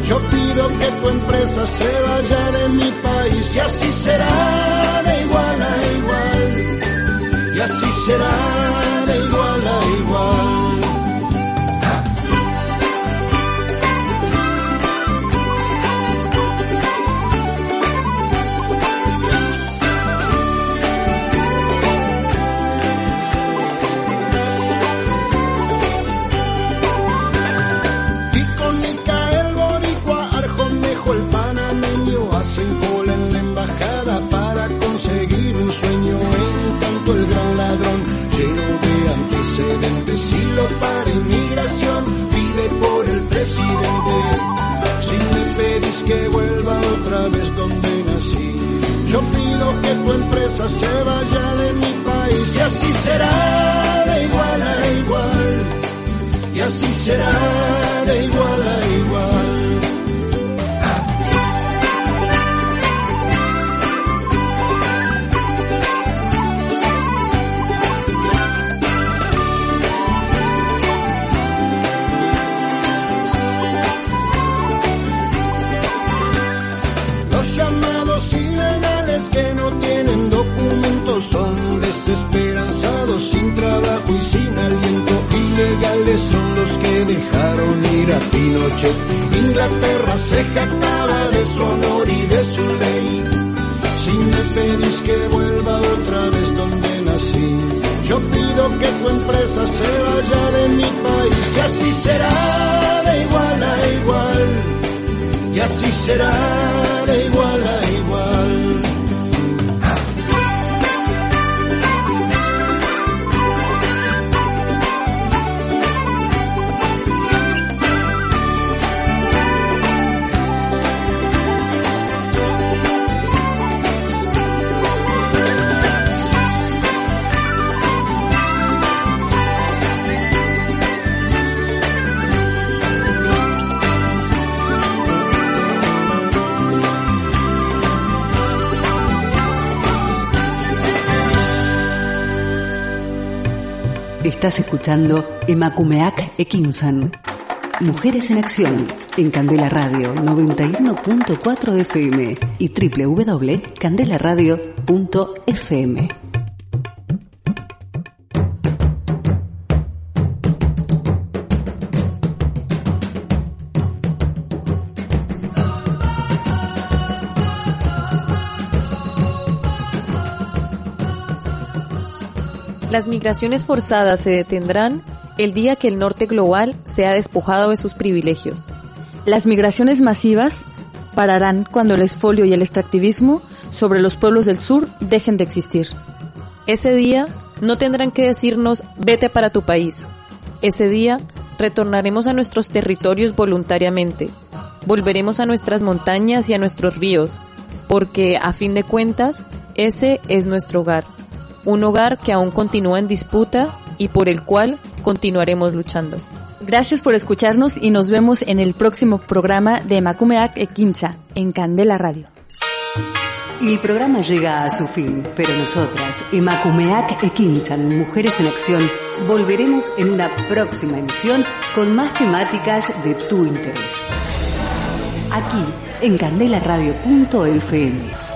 Yo pido que tu empresa se vaya de mi país y así será de igual a igual. Y así será se vaya de mi país y así será de igual a igual. Y así será Pinochet. Inglaterra se jactaba de su honor y de su ley. Si me pedís que vuelva otra vez donde nací, yo pido que tu empresa se vaya de mi país y así será de igual a igual. Y así será Estás escuchando Emakumeak Ekinsan. Mujeres en Acción en Candela Radio 91.4 FM y www.candelaradio.fm. Las migraciones forzadas se detendrán el día que el norte global sea despojado de sus privilegios. Las migraciones masivas pararán cuando el esfolio y el extractivismo sobre los pueblos del sur dejen de existir. Ese día no tendrán que decirnos vete para tu país. Ese día retornaremos a nuestros territorios voluntariamente. Volveremos a nuestras montañas y a nuestros ríos, porque a fin de cuentas ese es nuestro hogar un hogar que aún continúa en disputa y por el cual continuaremos luchando. Gracias por escucharnos y nos vemos en el próximo programa de Macumeac Equinza en Candela Radio. El programa llega a su fin, pero nosotras, Emakumeak Ekinchan, Mujeres en Acción, volveremos en una próxima emisión con más temáticas de tu interés. Aquí, en candelaradio.fm.